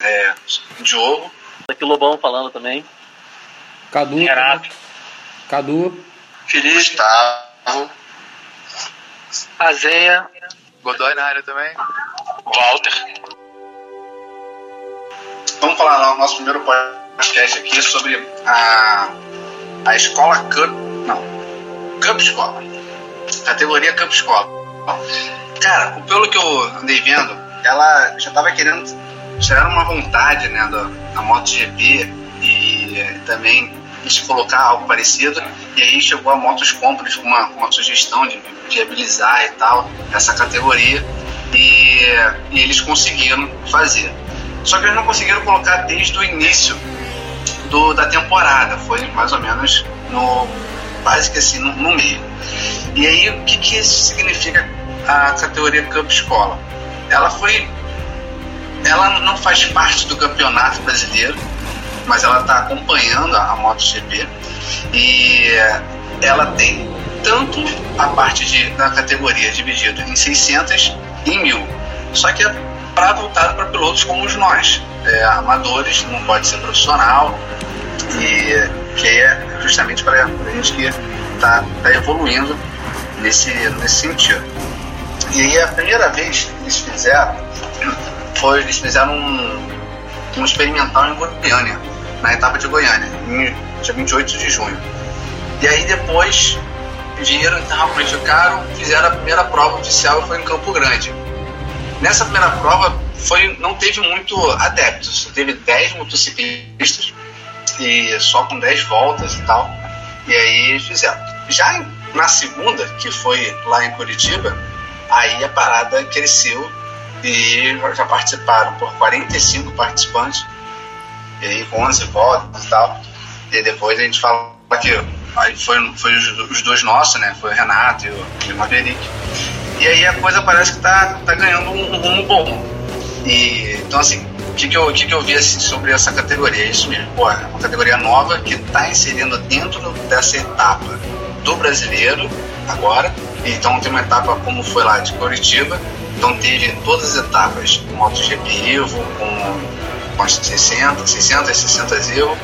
É, Diogo. Aqui o Lobão falando também. Cadu. Renato. Cadu. Felipe. Gustavo. Azeia. Godoy na área também. Walter. Vamos falar no nosso primeiro podcast aqui sobre a, a escola Cup. Não. Cup Escola. Categoria Cup Escola. Cara, pelo que eu andei vendo, ela já estava querendo tirar uma vontade né, da, da MotoGP e também de colocar algo parecido. E aí chegou a Motos Compras com uma, uma sugestão de viabilizar e tal essa categoria e, e eles conseguiram fazer. Só que eles não conseguiram colocar desde o início do, da temporada, foi mais ou menos no quase que assim no, no meio. E aí o que, que isso significa a categoria Cup Escola? Ela foi ela não faz parte do campeonato brasileiro, mas ela está acompanhando a MotoGP e ela tem tanto a parte de, da categoria dividida em 600 e em 1000. Só que é para voltado para pilotos como os nós, é, amadores, não pode ser profissional e que é justamente para a gente que está tá evoluindo nesse, nesse sentido. E aí a primeira vez eles fizeram foi eles fizeram um, um experimental em Goiânia, na etapa de Goiânia, dia 28 de junho. E aí depois então modificaram, fizeram a primeira prova oficial foi em Campo Grande. Nessa primeira prova foi, não teve muito adeptos, teve 10 motociclistas e só com 10 voltas e tal. E aí fizeram. Já na segunda, que foi lá em Curitiba, aí a parada cresceu e já participaram por 45 participantes, e aí com 11 votos e tal. E depois a gente fala que aí foi, foi os, os dois nossos, né? Foi o Renato e o, e o Maverick. E aí a coisa parece que tá, tá ganhando um, um rumo bom. E, então, assim, o que, que, eu, que, que eu vi assim, sobre essa categoria? É isso mesmo, pô, é uma categoria nova que está inserindo dentro dessa etapa do brasileiro agora. Então tem uma etapa como foi lá de Curitiba, então teve todas as etapas do MotoGP Evo, com, com as 60, 600, 600 Evo,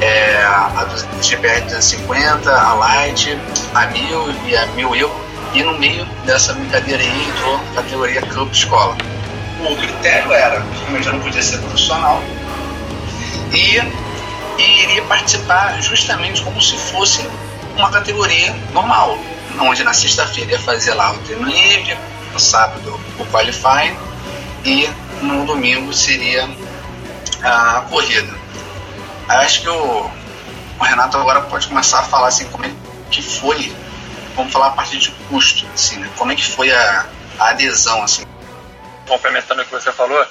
é, a GPR 250, a Light, a 1000 e a 1000 Evo. E no meio dessa brincadeira aí entrou a categoria Clube Escola. O critério era, realmente não podia ser profissional, e, e iria participar justamente como se fosse uma categoria normal, onde na sexta-feira ia fazer lá o treino livre, no sábado o qualifying e no domingo seria a corrida. Acho que o, o Renato agora pode começar a falar assim como é que foi, vamos falar a partir de custo, assim, né? como é que foi a, a adesão, assim. Complementando o que você falou,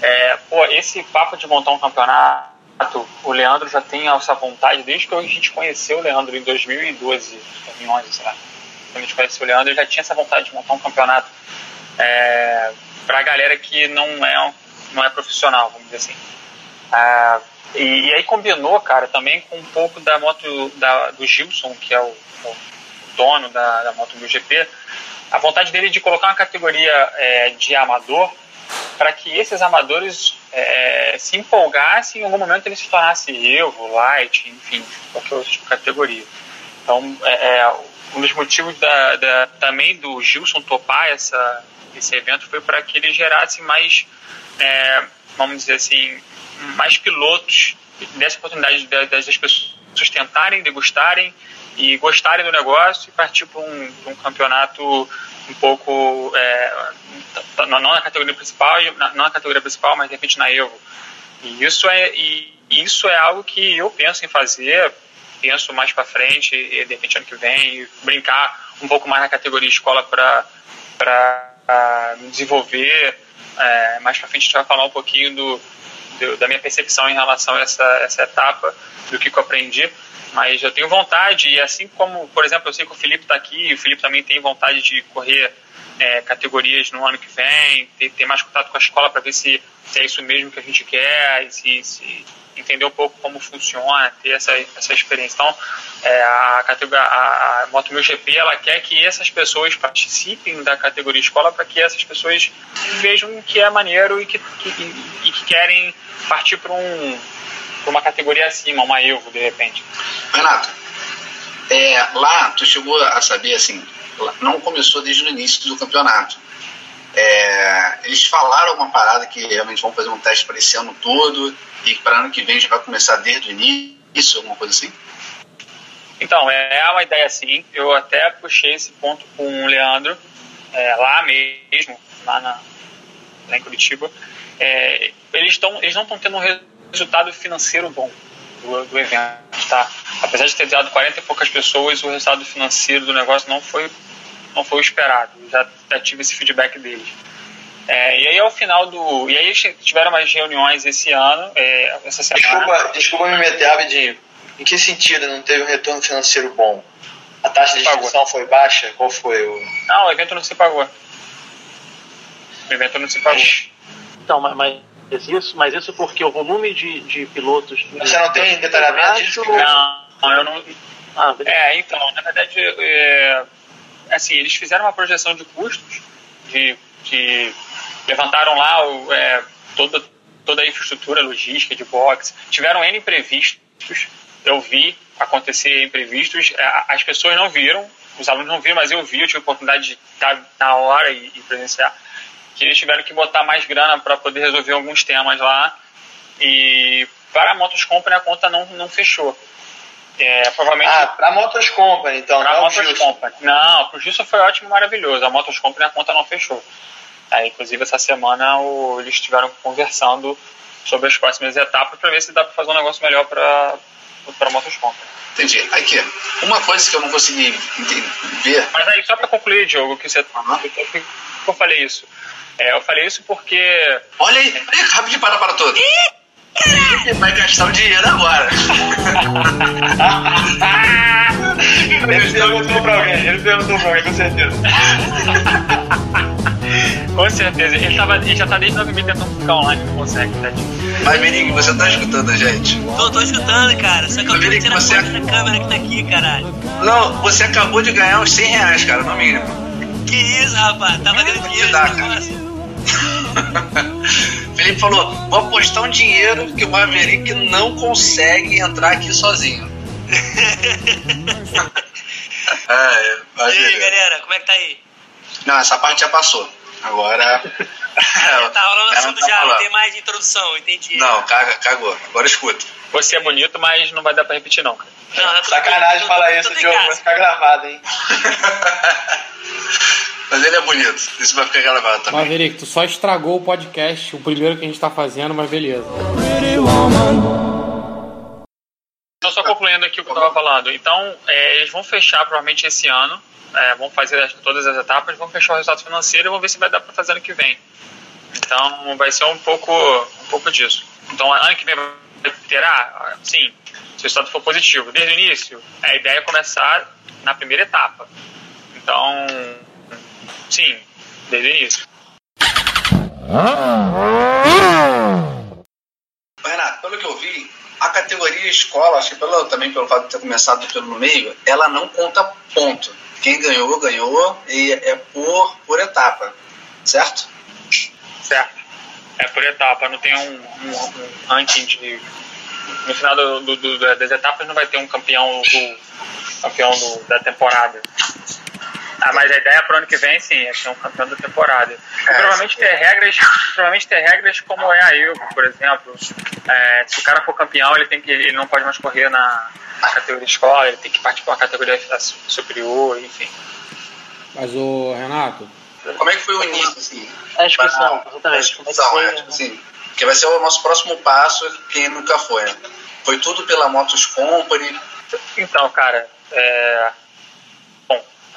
é, pô, esse papo de montar um campeonato, o Leandro já tem essa vontade desde que a gente conheceu o Leandro em 2012, 2011, sei lá quando a gente conheceu o Leandro, ele já tinha essa vontade de montar um campeonato é, para a galera que não é, não é profissional, vamos dizer assim. Ah, e, e, aí combinou, cara, também com um pouco da moto da, do Gilson, que é o, o dono da, da moto do GP, a vontade dele de colocar uma categoria é, de amador para que esses amadores é, se empolgassem e em algum momento eles se tornassem Evo, Light, enfim, qualquer outra categoria. Então, é, é um dos motivos da, da, também do Gilson topar essa, esse evento foi para que ele gerasse mais, é, vamos dizer assim, mais pilotos dessa oportunidade das pessoas tentarem, degustarem e gostarem do negócio e partir para um, um, campeonato um pouco é, não na categoria principal não na categoria principal mas de repente na Evo e isso é e isso é algo que eu penso em fazer penso mais para frente, e de repente ano que vem, brincar um pouco mais na categoria escola para me desenvolver. É, mais para frente a gente vai falar um pouquinho do, da minha percepção em relação a essa, essa etapa, do que, que eu aprendi. Mas eu tenho vontade, e assim como, por exemplo, eu sei que o Felipe está aqui, o Felipe também tem vontade de correr é, categorias no ano que vem, ter, ter mais contato com a escola para ver se se é isso mesmo que a gente quer, se, se entender um pouco como funciona, ter essa, essa experiência. Então, é, a, categoria, a, a Moto GP ela quer que essas pessoas participem da categoria escola para que essas pessoas vejam que é maneiro e que, que, e, que querem partir para um, uma categoria acima, uma Evo, de repente. Renato, é, lá tu chegou a saber assim, não começou desde o início do campeonato. É, eles falaram uma parada que realmente vão fazer um teste para esse ano todo e para ano que vem já vai começar desde o início, alguma coisa assim? Então, é, é uma ideia assim. Eu até puxei esse ponto com o Leandro, é, lá mesmo, lá, na, lá em Curitiba. É, eles, tão, eles não estão tendo um resultado financeiro bom do, do evento, tá? Apesar de ter dado 40 e poucas pessoas, o resultado financeiro do negócio não foi, não foi o esperado. Já, já tive esse feedback deles. É, e aí ao final do. E aí tiveram mais reuniões esse ano, é, essa semana. Desculpa, desculpa me meter rapidinho. Em que sentido não teve um retorno financeiro bom? A taxa de inscrição foi baixa? Qual foi o. Não, o evento não se pagou. O evento não se pagou. Então, mas, mas isso, mas isso porque o volume de, de pilotos. Você não tem detalhamento disso? Não, eu não. Ah, é, então, na verdade, é, assim, eles fizeram uma projeção de custos, de, de levantaram lá o, é, toda, toda a infraestrutura logística de box, tiveram N imprevistos, eu vi acontecer imprevistos, é, as pessoas não viram, os alunos não viram, mas eu vi, eu tive a oportunidade de estar na hora e, e presenciar que eles tiveram que botar mais grana para poder resolver alguns temas lá. E para a Motos Company a conta não, não fechou. É, provavelmente... Ah, para a Motos Company, então, pra não Motos Company. Não, para o Gilson foi ótimo e maravilhoso. A Motos Company a conta não fechou. Aí, inclusive, essa semana o, eles estiveram conversando sobre as próximas etapas para ver se dá para fazer um negócio melhor para a Motos Company. Entendi. Aqui, uma coisa que eu não consegui ver. Mas aí, só para concluir, Diogo, que você. Uhum. que eu falei isso. É, eu falei isso porque. Olha aí, olha aí rapidinho, para para todo. Vai gastar o dinheiro agora. ele perguntou pra alguém, ele perguntou pra alguém, com certeza. com certeza. Ele, tava, ele já tá desde 9 tentando ficar online, não consegue, tadinho. Mas, Menique, você tá escutando a gente? Tô, tô escutando, cara. Só que eu tô tirando você... a câmera que tá aqui, caralho. Não, você acabou de ganhar uns 100 reais, cara, no mínimo. Que isso, rapaz? Tá valendo dinheiro. Felipe falou: vou apostar um dinheiro que o Maverick não consegue entrar aqui sozinho. é, e aí, galera, como é que tá aí? Não, essa parte já passou. Agora. tá rolando assunto tá já, falando. não tem mais de introdução, entendi. Não, caga, cagou. Agora escuta. Você é bonito, mas não vai dar pra repetir, não, cara. Não, Sacanagem falar isso, Diogo, vai ficar gravado, hein? Mas ele é bonito, isso vai ficar gravado também. Maverick, tu só estragou o podcast, o primeiro que a gente tá fazendo, mas beleza. Então, só concluindo aqui o que eu tava falando. Então, é, eles vão fechar provavelmente esse ano, é, vão fazer todas as etapas, vão fechar o resultado financeiro e vão ver se vai dar para fazer ano que vem. Então, vai ser um pouco, um pouco disso. Então, ano que vem terá, sim, se o resultado for positivo. Desde o início, a ideia é começar na primeira etapa. Então, Sim, desde o início. Renato, pelo que eu vi, a categoria escola, acho que pelo, também pelo fato de ter começado pelo meio, ela não conta ponto. Quem ganhou, ganhou e é por, por etapa, certo? Certo. É por etapa, não tem um, um, um ranking de. No final do, do, do, das etapas não vai ter um campeão do campeão da temporada. Ah, mas a ideia para o ano que vem, sim, é ser um campeão da temporada. É, provavelmente ter regras, provavelmente ter regras como é a Evo, por exemplo. É, se o cara for campeão, ele tem que, ele não pode mais correr na, na categoria escola, ele tem que partir para uma categoria superior, enfim. Mas o Renato, como é que foi o início, assim? A inscrição, exatamente. A inscrição, é, tipo assim, que vai ser o nosso próximo passo, quem nunca foi, né? Foi tudo pela Motos Company. Então, cara, é,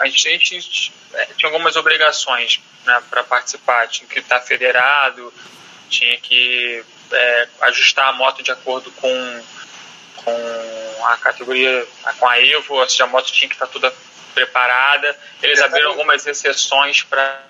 a gente, é, tinha algumas obrigações né, para participar, tinha que estar federado, tinha que é, ajustar a moto de acordo com, com a categoria, com a Evo, ou seja, a moto tinha que estar toda preparada. Eles abriram algumas exceções para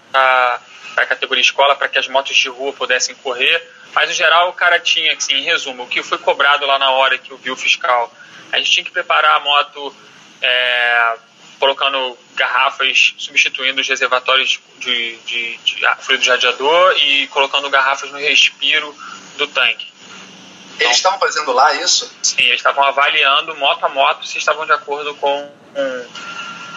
para a categoria escola, para que as motos de rua pudessem correr. Mas, no geral, o cara tinha, assim, em resumo, o que foi cobrado lá na hora que eu vi o fiscal. A gente tinha que preparar a moto é, colocando garrafas, substituindo os reservatórios de, de, de fluido de radiador e colocando garrafas no respiro do tanque. Eles estavam fazendo lá isso? Sim, eles estavam avaliando moto a moto se estavam de acordo com, com,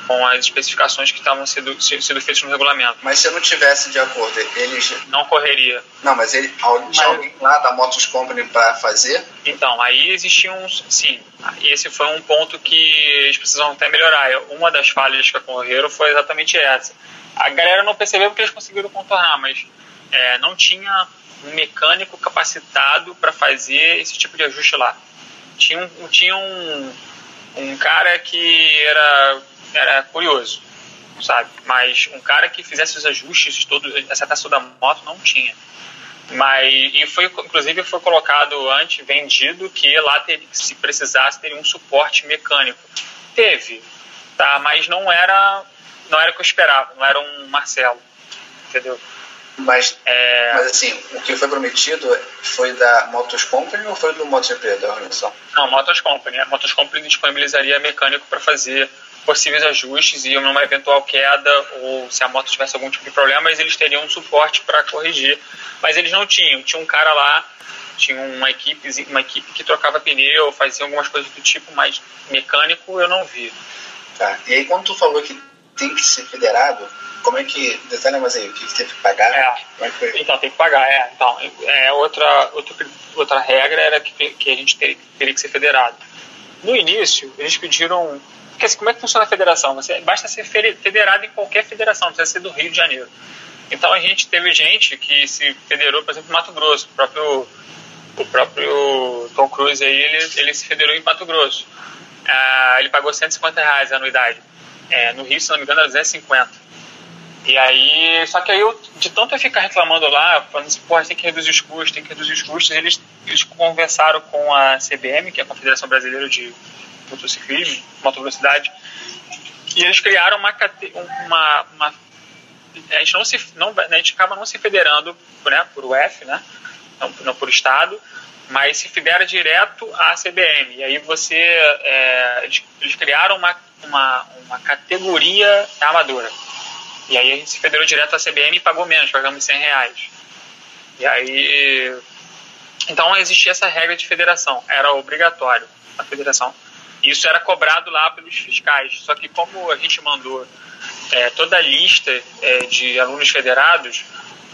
com as especificações que estavam sendo, sendo feitas no regulamento. Mas se eu não tivesse de acordo, eles. Não correria. Não, mas ele, tinha alguém lá da Motos Company para fazer? Então, aí existiam. Sim, esse foi um ponto que eles precisam até melhorar. Uma das falhas que ocorreram foi exatamente essa. A galera não percebeu porque eles conseguiram contornar, mas é, não tinha um mecânico capacitado para fazer esse tipo de ajuste lá. Tinha um, tinha um, um cara que era, era curioso, sabe? Mas um cara que fizesse os ajustes todos, essa taça da moto não tinha. Mas, e foi, inclusive foi colocado antes, vendido, que lá ter, se precisasse teria um suporte mecânico. Teve, tá? Mas não era, não era o que eu esperava, não era um Marcelo, entendeu? Mas, é... mas assim, o que foi prometido foi da Motos Company ou foi do MotoGP, da organização? Não, Motos Company. A Motos Company disponibilizaria mecânico para fazer possíveis ajustes e numa eventual queda ou se a moto tivesse algum tipo de problema, eles teriam um suporte para corrigir. Mas eles não tinham. Tinha um cara lá, tinha uma equipe, uma equipe que trocava pneu, fazia algumas coisas do tipo, mas mecânico eu não vi. Tá. E aí quando tu falou que tem que ser federado, como é que. Detalhe mais aí, o que você teve que pagar? É. é então, tem que pagar, é. Então, é outra, outra, outra regra era que, que a gente teria, teria que ser federado. No início, eles pediram. Porque assim, como é que funciona a federação? Você, basta ser federado em qualquer federação, não precisa ser do Rio de Janeiro. Então a gente teve gente que se federou, por exemplo, em Mato Grosso. O próprio, o próprio Tom Cruise aí, ele, ele se federou em Mato Grosso. Ah, ele pagou 150 reais a anuidade. É, no Rio, se não me engano, era 250. E aí, só que aí eu, de tanto eu ficar reclamando lá, falando assim, porra, tem que reduzir os custos, tem que reduzir os custos, eles, eles conversaram com a CBM, que é a Confederação Brasileira de Motociclismo, Motovelocidade, e eles criaram uma, uma, uma a gente não se não a gente acaba não se federando né, por UF, né, não, não por estado, mas se federa direto à CBM. E aí você é, eles, criaram uma, uma, uma categoria amadora. E aí a gente se federou direto à CBM e pagou menos, pagamos 100 reais. E aí. Então existia essa regra de federação, era obrigatório a federação. Isso era cobrado lá pelos fiscais. Só que como a gente mandou é, toda a lista é, de alunos federados,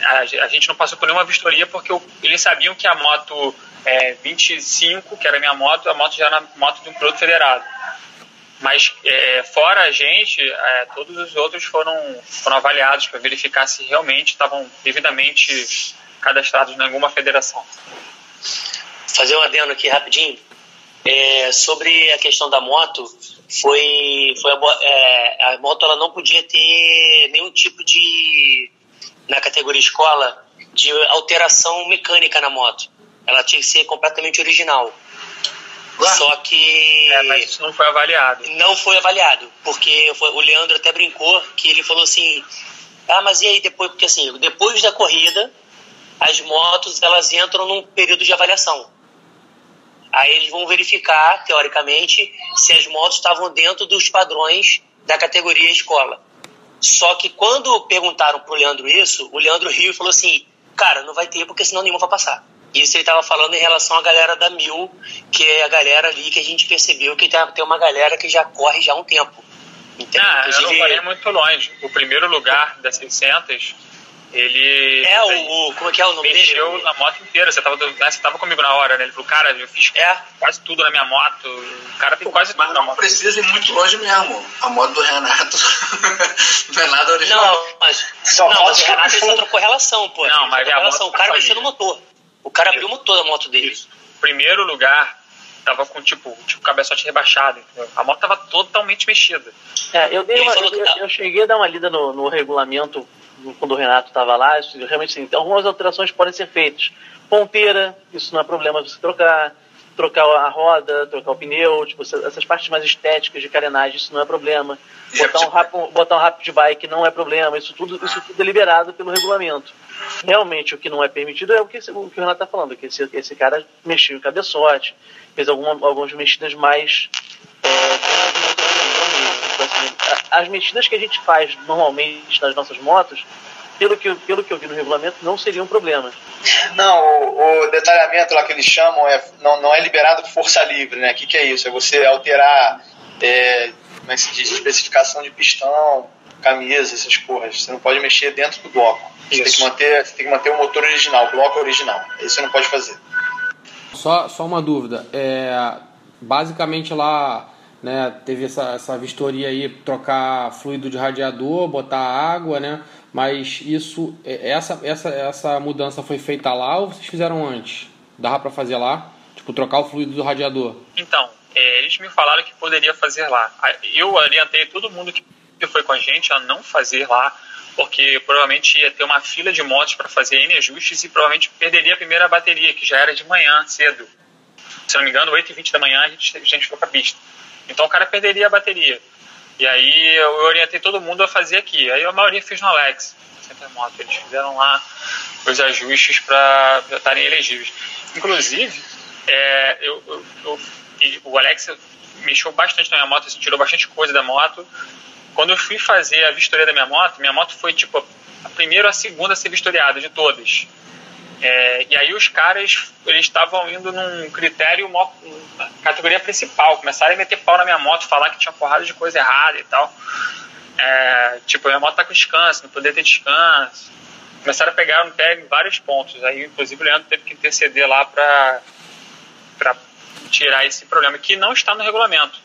a, a, gente não passou por nenhuma vistoria porque eles sabiam que a moto é, 25, que era minha moto, a moto já era moto de um produto federado. Mas é, fora a gente, é, todos os outros foram, foram avaliados para verificar se realmente estavam devidamente cadastrados em alguma federação. Fazer um adendo aqui rapidinho. É, sobre a questão da moto, foi, foi a, é, a, moto ela não podia ter nenhum tipo de na categoria escola de alteração mecânica na moto. Ela tinha que ser completamente original. Só que. É, mas isso não foi avaliado. Não foi avaliado, porque o Leandro até brincou que ele falou assim: ah, mas e aí depois? Porque assim, depois da corrida, as motos elas entram num período de avaliação. Aí eles vão verificar, teoricamente, se as motos estavam dentro dos padrões da categoria escola. Só que quando perguntaram pro Leandro isso, o Leandro riu e falou assim: cara, não vai ter porque senão nenhuma vai passar. Isso ele estava falando em relação à galera da Mil, que é a galera ali que a gente percebeu que tem uma galera que já corre já há um tempo. Entendeu? Ah, Inclusive, eu não parei muito longe. O primeiro lugar das 600, ele... É, o, o como é que é o nome mexeu dele? na moto inteira. Você estava né, você tava comigo na hora, né? Ele falou, cara, eu fiz é. quase tudo na minha moto. O cara tem quase mas tudo não precisa ir muito longe mesmo. A moto do Renato não é nada original. Não, mas, Só não, mas o Renato só trocou relação, pô. Não, mas a relação. O cara mexeu no motor. O cara abriu o motor da moto dele. Isso. Primeiro lugar, tava com tipo, tipo cabeçote rebaixado, entendeu? A moto tava totalmente mexida. É, eu, dei uma, eu, tá- eu, cheguei a dar uma lida no, no regulamento quando o Renato estava lá, realmente sim, algumas alterações podem ser feitas. Ponteira, isso não é problema você trocar. Trocar a roda, trocar o pneu, tipo, essas partes mais estéticas de carenagem, isso não é problema. Botar um, rap, botar um rapid bike não é problema, isso tudo, isso tudo é liberado pelo regulamento. Realmente o que não é permitido é o que, o, que o Renato está falando, que esse, esse cara mexeu em cabeçote, fez alguma, algumas mexidas mais. É, as mexidas que a gente faz normalmente nas nossas motos, pelo que, pelo que eu vi no regulamento, não seriam problemas. Não, o, o, detalhamento lá que eles chamam é, não, não é liberado por força livre, né? O que, que é isso? É você alterar é, como é que se diz, especificação de pistão, camisa, essas porras. Você não pode mexer dentro do bloco. Você tem, que manter, você tem que manter o motor original, o bloco original. Isso você não pode fazer. Só, só uma dúvida. É, basicamente lá né, teve essa, essa vistoria aí, trocar fluido de radiador, botar água, né? Mas isso, é, essa, essa, essa mudança foi feita lá ou vocês fizeram antes? Dava para fazer lá? Tipo, trocar o fluido do radiador? Então, é, eles me falaram que poderia fazer lá. Eu orientei todo mundo que foi com a gente a não fazer lá, porque provavelmente ia ter uma fila de motos para fazer N ajustes e provavelmente perderia a primeira bateria, que já era de manhã, cedo. Se não me engano, 8h20 da manhã a gente, a gente foi para a pista. Então o cara perderia a bateria. E aí eu orientei todo mundo a fazer aqui. Aí a maioria fez no Alex, Moto. Eles fizeram lá os ajustes para estarem elegíveis. Inclusive, é, eu, eu, eu, o Alex mexeu bastante na minha moto, tirou bastante coisa da moto. Quando eu fui fazer a vistoria da minha moto, minha moto foi tipo a primeira ou a segunda a ser vistoriada de todas. É, e aí os caras eles estavam indo num critério categoria principal, começaram a meter pau na minha moto, falar que tinha porrada de coisa errada e tal. É, tipo, minha moto tá com descanso, não poder ter descanso. Começaram a pegar no pé em vários pontos. Aí, inclusive, o Leandro teve que interceder lá para tirar esse problema, que não está no regulamento.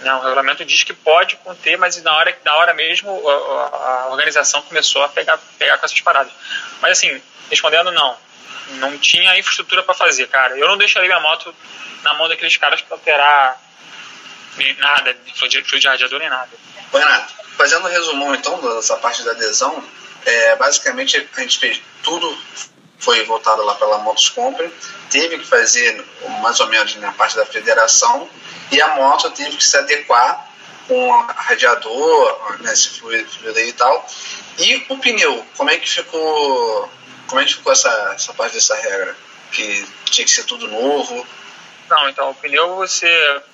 Não, o regulamento diz que pode conter, mas na hora, na hora mesmo a, a organização começou a pegar, pegar com essas paradas. Mas assim, respondendo não, não tinha infraestrutura para fazer, cara. Eu não deixaria minha moto na mão daqueles caras para alterar nada, fluido de radiador nem nada. Renato, fazendo um resumão então dessa parte da adesão, é, basicamente a gente fez tudo foi voltado lá pela Motos Compre, teve que fazer mais ou menos na parte da federação e a moto teve que se adequar com o radiador, né, esse fluido, fluido aí e tal. E o pneu, como é que ficou como é que ficou essa, essa parte dessa regra? Que tinha que ser tudo novo? Não, então o pneu você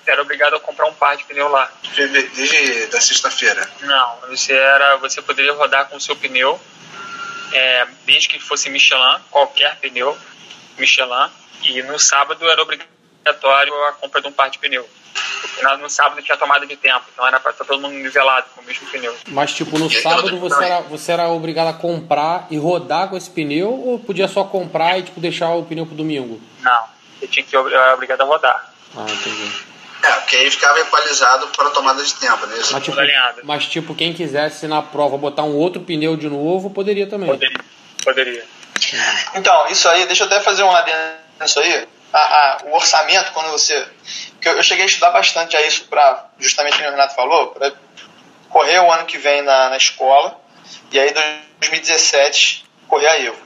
era obrigado a comprar um par de pneu lá. Desde da sexta-feira? Não, você era, você poderia rodar com o seu pneu, é, desde que fosse Michelin, qualquer pneu Michelin, e no sábado era obrigatório a compra de um par de pneu no, no sábado tinha tomada de tempo, então era para estar todo mundo nivelado com o mesmo pneu. Mas, tipo, no sábado você era, você era obrigado a comprar e rodar com esse pneu ou podia só comprar e tipo, deixar o pneu pro domingo? Não, você tinha que era obrigado a rodar. Ah, entendi. É, porque aí ficava equalizado para tomada de tempo, né? Mas tipo, mas, tipo, quem quisesse na prova botar um outro pneu de novo, poderia também. Poderia. Poderia. Então, isso aí, deixa eu até fazer um adendo nisso aí a, a, o orçamento, quando você. que eu, eu, cheguei a estudar bastante a isso para, justamente o Renato falou, para correr o ano que vem na, na escola, e aí 2017 correr a Evo.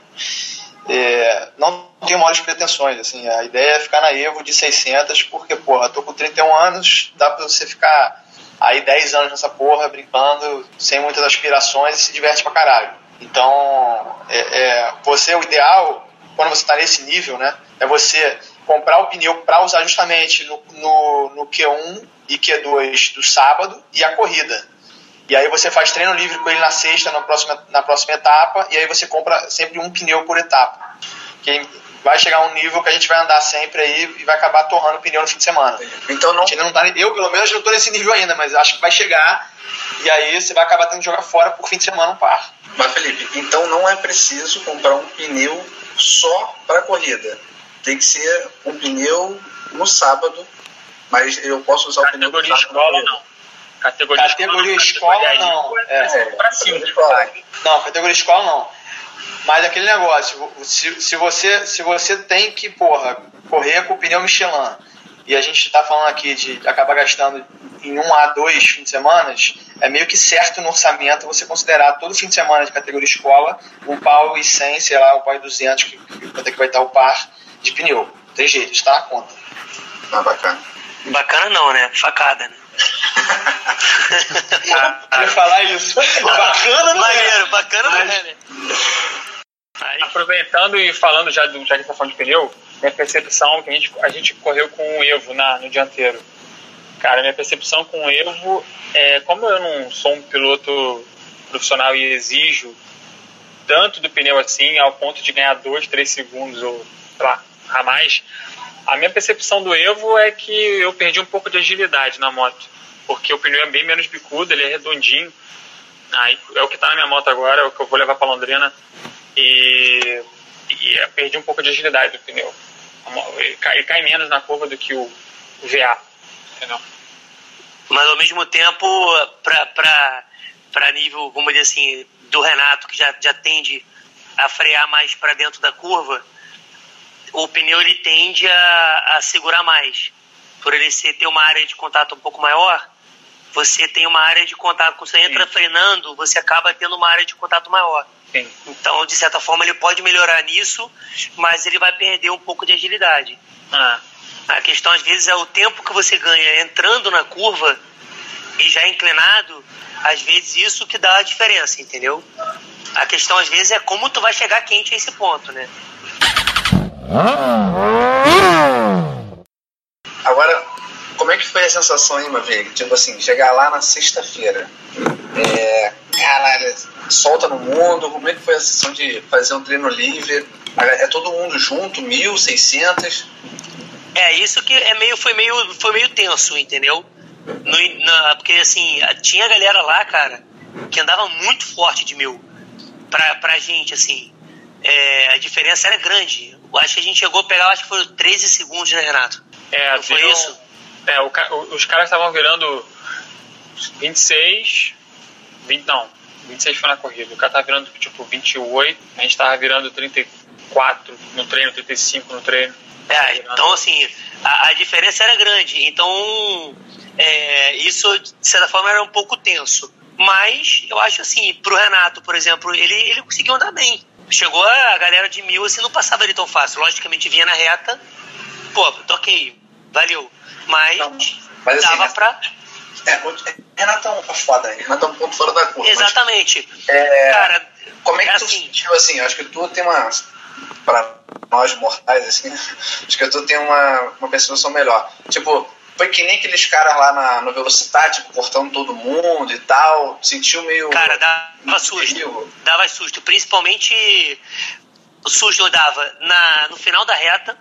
É, não tenho maiores pretensões, assim, a ideia é ficar na Evo de 600, porque, porra, tô com 31 anos, dá pra você ficar aí 10 anos nessa porra, brincando, sem muitas aspirações e se diverte pra caralho. Então, é, é, você, o ideal, quando você tá nesse nível, né, é você comprar o pneu para usar justamente no, no, no Q1 e Q2 do sábado e a corrida. E aí você faz treino livre com ele na sexta, na próxima, na próxima etapa, e aí você compra sempre um pneu por etapa. Que vai chegar um nível que a gente vai andar sempre aí e vai acabar torrando o pneu no fim de semana. Então não, não tá, eu pelo menos não estou nesse nível ainda, mas acho que vai chegar e aí você vai acabar tendo que jogar fora por fim de semana um par. Mas Felipe, então não é preciso comprar um pneu só para corrida tem que ser um pneu no sábado, mas eu posso usar Categoria o pneu no escola, não. Categoria, categoria escola, escola não. É, é, pra cima, escola. Não, categoria escola não. Mas aquele negócio, se, se, você, se você tem que, porra, correr com o pneu Michelin, e a gente está falando aqui de acabar gastando em um a dois fins de semana, é meio que certo no orçamento você considerar todo fim de semana de categoria escola um pau e 100, sei lá, um pau e 200, que, que, que vai estar o par, de pneu. Tem jeito, está na conta. Ah, bacana. Bacana não, né? Facada, né? Ia falar isso. Bacana, não é? Maneiro, bacana não é, né? Aí, Aproveitando e falando já do já que tá falando de pneu, minha percepção que a gente, a gente correu com o Evo na, no dianteiro. Cara, minha percepção com o Evo é como eu não sou um piloto profissional e exijo tanto do pneu assim, ao ponto de ganhar 2, 3 segundos ou sei lá, a mais, a minha percepção do Evo é que eu perdi um pouco de agilidade na moto, porque o pneu é bem menos bicudo, ele é redondinho. Aí é o que tá na minha moto agora, é o que eu vou levar para Londrina e, e perdi um pouco de agilidade do pneu. Ele cai, ele cai menos na curva do que o, VA, entendeu? mas ao mesmo tempo, pra nível, vamos dizer assim, do Renato, que já, já tende a frear mais para dentro da curva, o pneu ele tende a, a segurar mais. Por ele ser, ter uma área de contato um pouco maior, você tem uma área de contato. Quando você entra Sim. frenando, você acaba tendo uma área de contato maior. Sim. Então, de certa forma, ele pode melhorar nisso, mas ele vai perder um pouco de agilidade. Ah, A questão, às vezes, é o tempo que você ganha entrando na curva e já inclinado, às vezes isso que dá a diferença, entendeu? A questão, às vezes, é como tu vai chegar quente a esse ponto, né? Agora, como é que foi a sensação aí, Maverick? Tipo assim, chegar lá na sexta-feira. É, caralho, solta no mundo. Como é que foi a sensação de fazer um treino livre? É todo mundo junto, 1.600. É, isso que é meio, foi, meio, foi meio tenso, entendeu? No- na- porque, assim, tinha galera lá, cara, que andava muito forte de mil. Pra, pra gente, assim. É, a diferença era grande. Eu acho que a gente chegou a pegar, acho que foi 13 segundos, né, Renato? é, Não foi viram- isso? É, o- os caras estavam virando 26, 20, não, 26 foi na corrida. O cara tava virando tipo 28, a gente tava virando 34 no treino, 35 no treino. É, então assim, a, a diferença era grande. Então, é, isso de certa forma era um pouco tenso. Mas eu acho assim, pro Renato, por exemplo, ele, ele conseguiu andar bem. Chegou a galera de mil, assim, não passava ali tão fácil. Logicamente vinha na reta, pô, toquei, valeu. Mas, Não, mas assim, dava né? pra. É, o Renatão é foda, hein? Renatão é um ponto fora da curva. mas, Exatamente. é, Cara, como é que é tu assim. sentiu assim? Acho que tu tem uma. Pra nós mortais, assim, acho que tu tem uma, uma percepção melhor. Tipo, foi que nem aqueles caras lá na, no Velocitar, tipo, cortando todo mundo e tal. Sentiu meio. Cara, dava susto. Dava susto. Principalmente o susto eu dava na, no final da reta,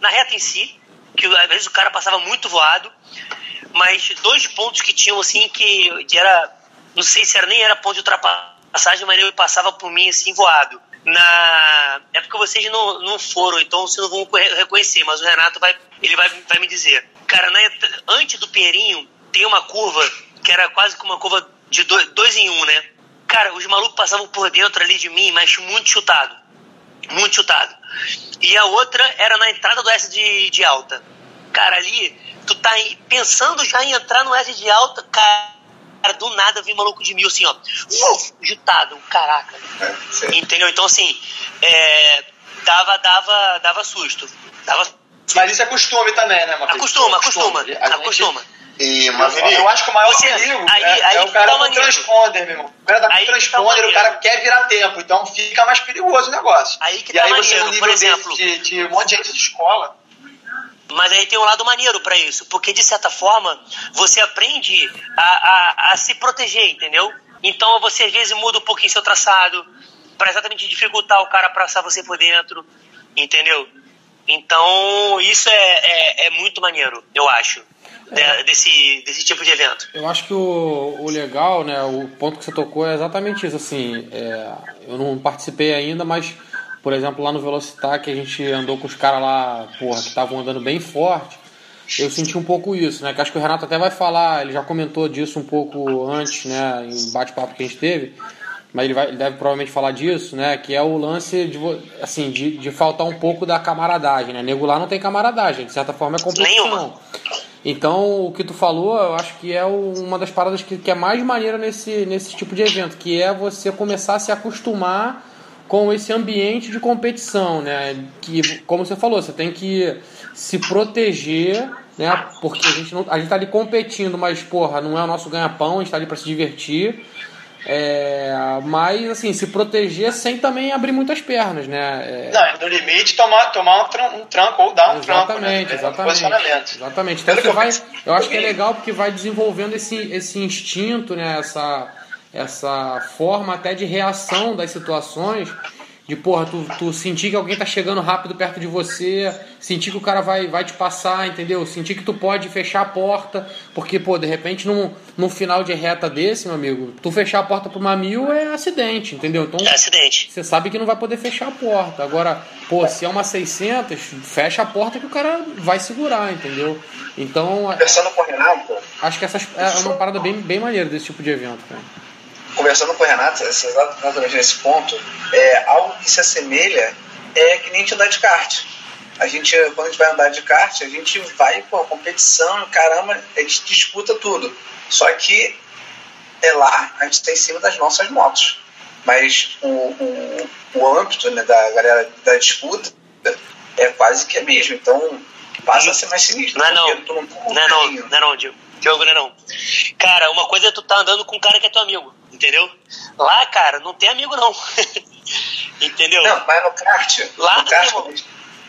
na reta em si, que às vezes o cara passava muito voado, mas dois pontos que tinham assim que, era. Não sei se era nem era ponto de ultrapassagem, mas ele passava por mim assim voado. Na, é porque vocês não, não foram, então vocês não vão re- reconhecer, mas o Renato vai, ele vai, vai me dizer. Cara, na, antes do Pinheirinho, tem uma curva que era quase que uma curva de dois, dois em um, né? Cara, os malucos passavam por dentro ali de mim, mas muito chutado. Muito chutado. E a outra era na entrada do S de, de alta. Cara, ali, tu tá pensando já em entrar no S de alta, cara, do nada vi um maluco de mil assim, ó. Uf, jutado, caraca. É. Entendeu? Então, assim, é, dava, dava, dava susto. Dava Mas isso é costume também, né, Maurício? Acostuma, acostuma, A gente- acostuma. E, Eu, Maverick, eu acho que o maior Você- perigo aí- é, aí é que o cara tá com maneiro. transponder, meu irmão. O cara tá com Aí que tá transponder, o cara quer virar tempo, então fica mais perigoso o negócio. Aí que e tá aí você maneiro, no por nível desse exemplo. de, de um monte de gente de escola. Mas aí tem um lado maneiro pra isso, porque de certa forma você aprende a, a, a se proteger, entendeu? Então você às vezes muda um pouquinho seu traçado pra exatamente dificultar o cara passar você por dentro, entendeu? Então isso é, é, é muito maneiro, eu acho, de- desse, desse tipo de evento. Eu acho que o, o legal, né, o ponto que você tocou é exatamente isso, assim, é, eu não participei ainda, mas, por exemplo, lá no Velocitar, que a gente andou com os caras lá, porra, que estavam andando bem forte, eu senti um pouco isso, né, que acho que o Renato até vai falar, ele já comentou disso um pouco antes, né, em bate-papo que a gente teve, mas ele, vai, ele deve provavelmente falar disso, né, que é o lance de, assim, de, de faltar um pouco da camaradagem, né, nego lá não tem camaradagem, de certa forma é competição. Nenhuma. Então, o que tu falou, eu acho que é uma das paradas que, que é mais maneira nesse, nesse tipo de evento, que é você começar a se acostumar com esse ambiente de competição, né? Que, como você falou, você tem que se proteger, né? Porque a gente não, a gente tá ali competindo, mas porra, não é o nosso ganha-pão, a gente tá ali para se divertir. É, mas assim, se proteger sem também abrir muitas pernas, né? É... Não, no limite tomar, tomar um, tran um tranco ou dar um exatamente, tranco. Né? Exatamente. Exatamente. Então você vai, eu acho que é legal porque vai desenvolvendo esse, esse instinto, né? Essa, essa forma até de reação das situações de porra, tu, tu sentir que alguém tá chegando rápido perto de você, sentir que o cara vai, vai te passar, entendeu? Sentir que tu pode fechar a porta, porque, pô, de repente num, num final de reta desse, meu amigo, tu fechar a porta pro uma mil é acidente, entendeu? Então, é acidente. Você sabe que não vai poder fechar a porta. Agora, pô, se é uma 600, fecha a porta que o cara vai segurar, entendeu? Então. Conversando com o Renato. Acho que essas, é uma parada bem, bem maneira desse tipo de evento, cara conversando com o Renato, exatamente nesse ponto, é, algo que se assemelha é que nem a gente andar de kart. A gente, quando a gente vai andar de kart, a gente vai, pô, competição, caramba, a gente disputa tudo. Só que é lá, a gente está em cima das nossas motos. Mas o, o, o âmbito né, da galera da disputa é quase que é mesmo. Então passa a ser mais sinistro. Não é não. Não, não, é não, não é não, Diogo. Diogo, não é não. Cara, uma coisa é tu tá andando com um cara que é teu amigo entendeu? Lá, cara, não tem amigo não. entendeu? Não, mas no kart, lá no kart, quando, a gente,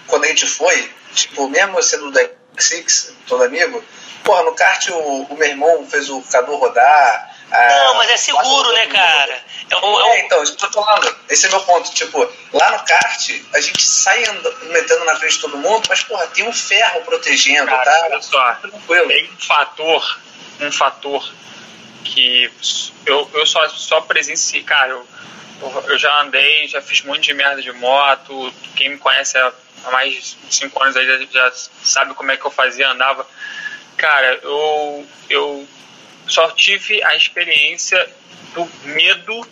quando a gente foi, tipo, mesmo sendo da Six, todo amigo, porra, no kart o, o meu irmão fez o Cadu rodar. Não, mas é seguro, né, cara? É, um, é, um... é então, isso que eu tô falando. Esse é meu ponto. Tipo, lá no kart, a gente sai andando, metendo na frente de todo mundo, mas, porra, tem um ferro protegendo, cara, tá? Olha só, Tranquilo. tem um fator, um fator que eu, eu só, só presenciei, cara, eu, eu já andei, já fiz um monte de merda de moto, quem me conhece há mais de 5 anos aí já, já, sabe como é que eu fazia, andava. Cara, eu, eu só tive a experiência do medo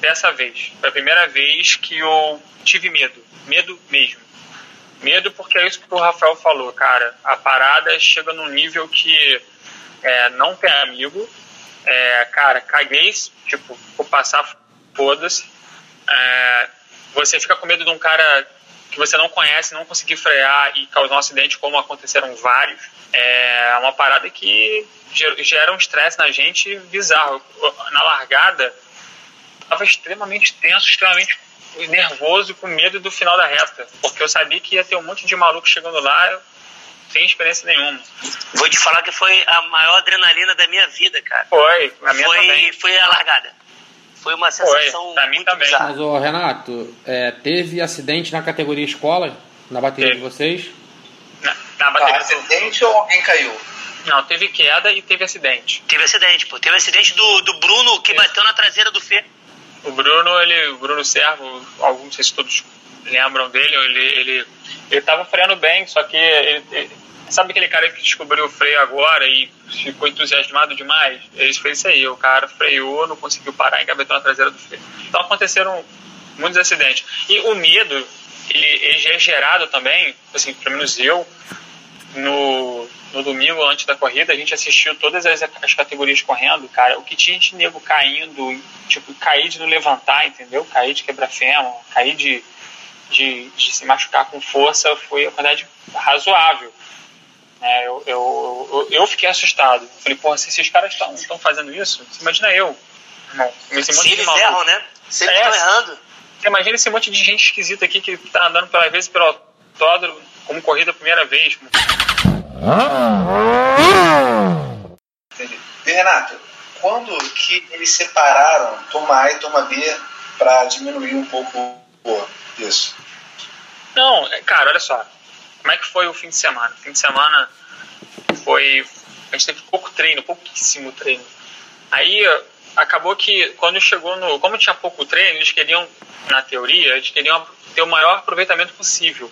dessa vez. Foi a primeira vez que eu tive medo, medo mesmo. Medo porque é isso que o Rafael falou, cara. A parada chega num nível que é, não tem amigo, é, cara, caguei, tipo, vou passar, foda-se. É, você fica com medo de um cara que você não conhece, não conseguir frear e causar um acidente, como aconteceram vários. É uma parada que gera um estresse na gente bizarro. Na largada, estava extremamente tenso, extremamente nervoso, com medo do final da reta, porque eu sabia que ia ter um monte de maluco chegando lá, sem experiência nenhuma. Vou te falar que foi a maior adrenalina da minha vida, cara. Foi, a minha foi, também. Foi a largada. Foi uma sensação foi, pra mim muito também. bizarra. Mas, ô, Renato, é, teve acidente na categoria escola, na bateria teve. de vocês? Na, na bateria ah, acidente ou alguém caiu? Não, teve queda e teve acidente. Teve acidente, pô. Teve acidente do, do Bruno que Isso. bateu na traseira do Fê. O Bruno, ele, o Bruno Servo, alguns, não sei se todos lembram dele, ele, ele, ele tava freando bem, só que ele, ele Sabe aquele cara que descobriu o freio agora e ficou entusiasmado demais? Ele fez isso aí. O cara freou, não conseguiu parar, engavetou na traseira do freio. Então aconteceram muitos acidentes. E o medo, ele, ele é gerado também, assim, pelo menos eu, no, no domingo antes da corrida, a gente assistiu todas as, as categorias correndo, cara. O que tinha de nego caindo, tipo, cair de não levantar, entendeu? Cair de quebrar fêmur, cair de, de, de se machucar com força foi a quantidade razoável. É, eu, eu, eu, eu, fiquei assustado. Falei, porra, se esses caras estão fazendo isso, imagina eu. Monte se eles erram, né? Se eles estão é, errando. Imagina esse monte de gente esquisita aqui que tá andando pela vez pelo autódromo como corrida a primeira vez. E Renato, quando que eles separaram toma A e toma B para diminuir um pouco isso? Não, é, cara, olha só como é que foi o fim de semana? O fim de semana foi. A gente teve pouco treino, pouquíssimo treino. Aí acabou que quando chegou no. Como tinha pouco treino, eles queriam, na teoria, eles queriam ter o maior aproveitamento possível.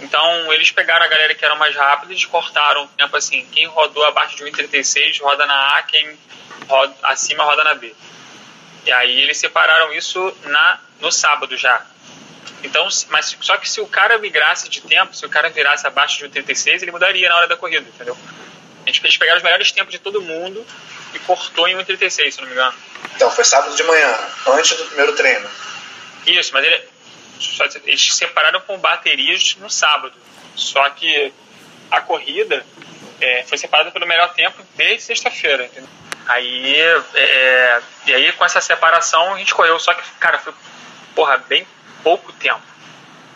Então eles pegaram a galera que era mais rápida e cortaram o tempo assim. Quem rodou abaixo de 1,36 roda na A, quem roda acima roda na B. E aí eles separaram isso na, no sábado já. Então, mas só que se o cara migrasse de tempo, se o cara virasse abaixo de 1,36, ele mudaria na hora da corrida, entendeu? A gente, eles pegaram os melhores tempos de todo mundo e cortou em 1,36, se não me engano. Então, foi sábado de manhã, antes do primeiro treino. Isso, mas ele, eles separaram com baterias no sábado. Só que a corrida é, foi separada pelo melhor tempo desde sexta-feira? Aí, é, e aí com essa separação a gente correu, só que, cara, foi, porra, bem pouco tempo.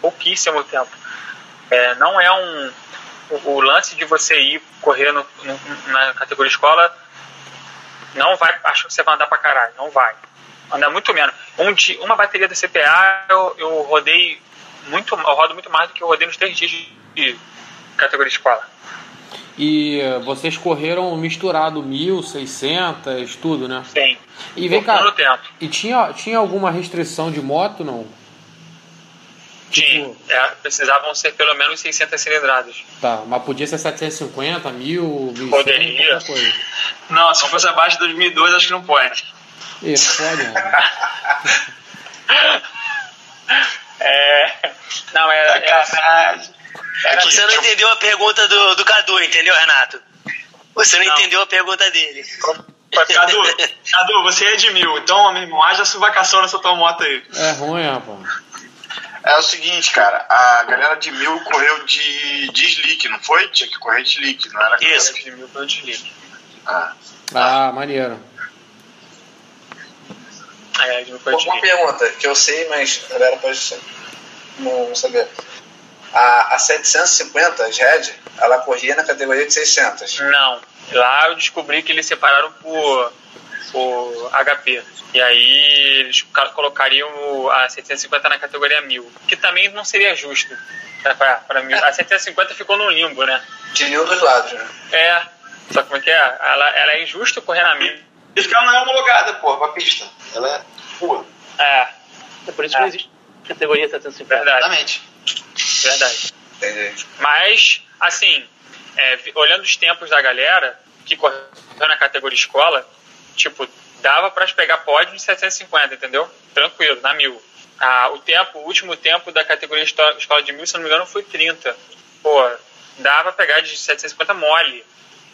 Pouquíssimo tempo. É, não é um. O, o, lance de você ir correr no, no, na categoria escola não vai. Acho que você vai andar pra caralho. Não vai. Andar muito menos. Um dia, uma bateria da CPA eu, eu rodei muito. Eu rodo muito mais do que eu rodei nos três dias de categoria escola. E vocês correram misturado 1.600, tudo, né? Sim. E vem cá. E tinha, tinha alguma restrição de moto, não? Tinha. Tipo... É, precisavam ser pelo menos 600 cilindradas. Tá, mas podia ser 750, 1000, 1100, Poderia. coisa. Não, se fosse abaixo de 2002, acho que não pode. Isso, pode, né? é... Não, é... é... Aqui, Você não tipo... entendeu a pergunta do, do Cadu, entendeu, Renato? Você não, não. entendeu a pergunta dele. Cadu, Cadu, você é de mil, então, meu irmão, haja suvacação nessa tua moto aí. É ruim, rapaz. É o seguinte, cara, a galera de mil correu de, de slick, não foi? Tinha que correr de slick, não era Isso. de mil foi de slick. Ah, ah maneiro. É, mil foi de Uma pergunta que eu sei, mas a galera pode não saber. A, a 750, as Red, ela corria na categoria de 600. Não. Lá eu descobri que eles separaram por, por HP. E aí eles colocariam a 750 na categoria 1000, que também não seria justo para mil. A 750 ficou no limbo, né? De nenhum dos lados, né? É. Só como é que é? Ela, ela é injusta correr na 1000. Isso que ela não é homologada, pô, pra pista. Ela é rua. É. É por isso que não existe categoria 750. Verdade. Exatamente. Verdade. Entendi. Mas, assim, é, olhando os tempos da galera que correu na categoria escola, tipo, dava para pegar pódio de 750, entendeu? Tranquilo, na mil. Ah, o tempo, o último tempo da categoria escola de mil, se não me engano, foi 30. Pô, dava pra pegar de 750 mole.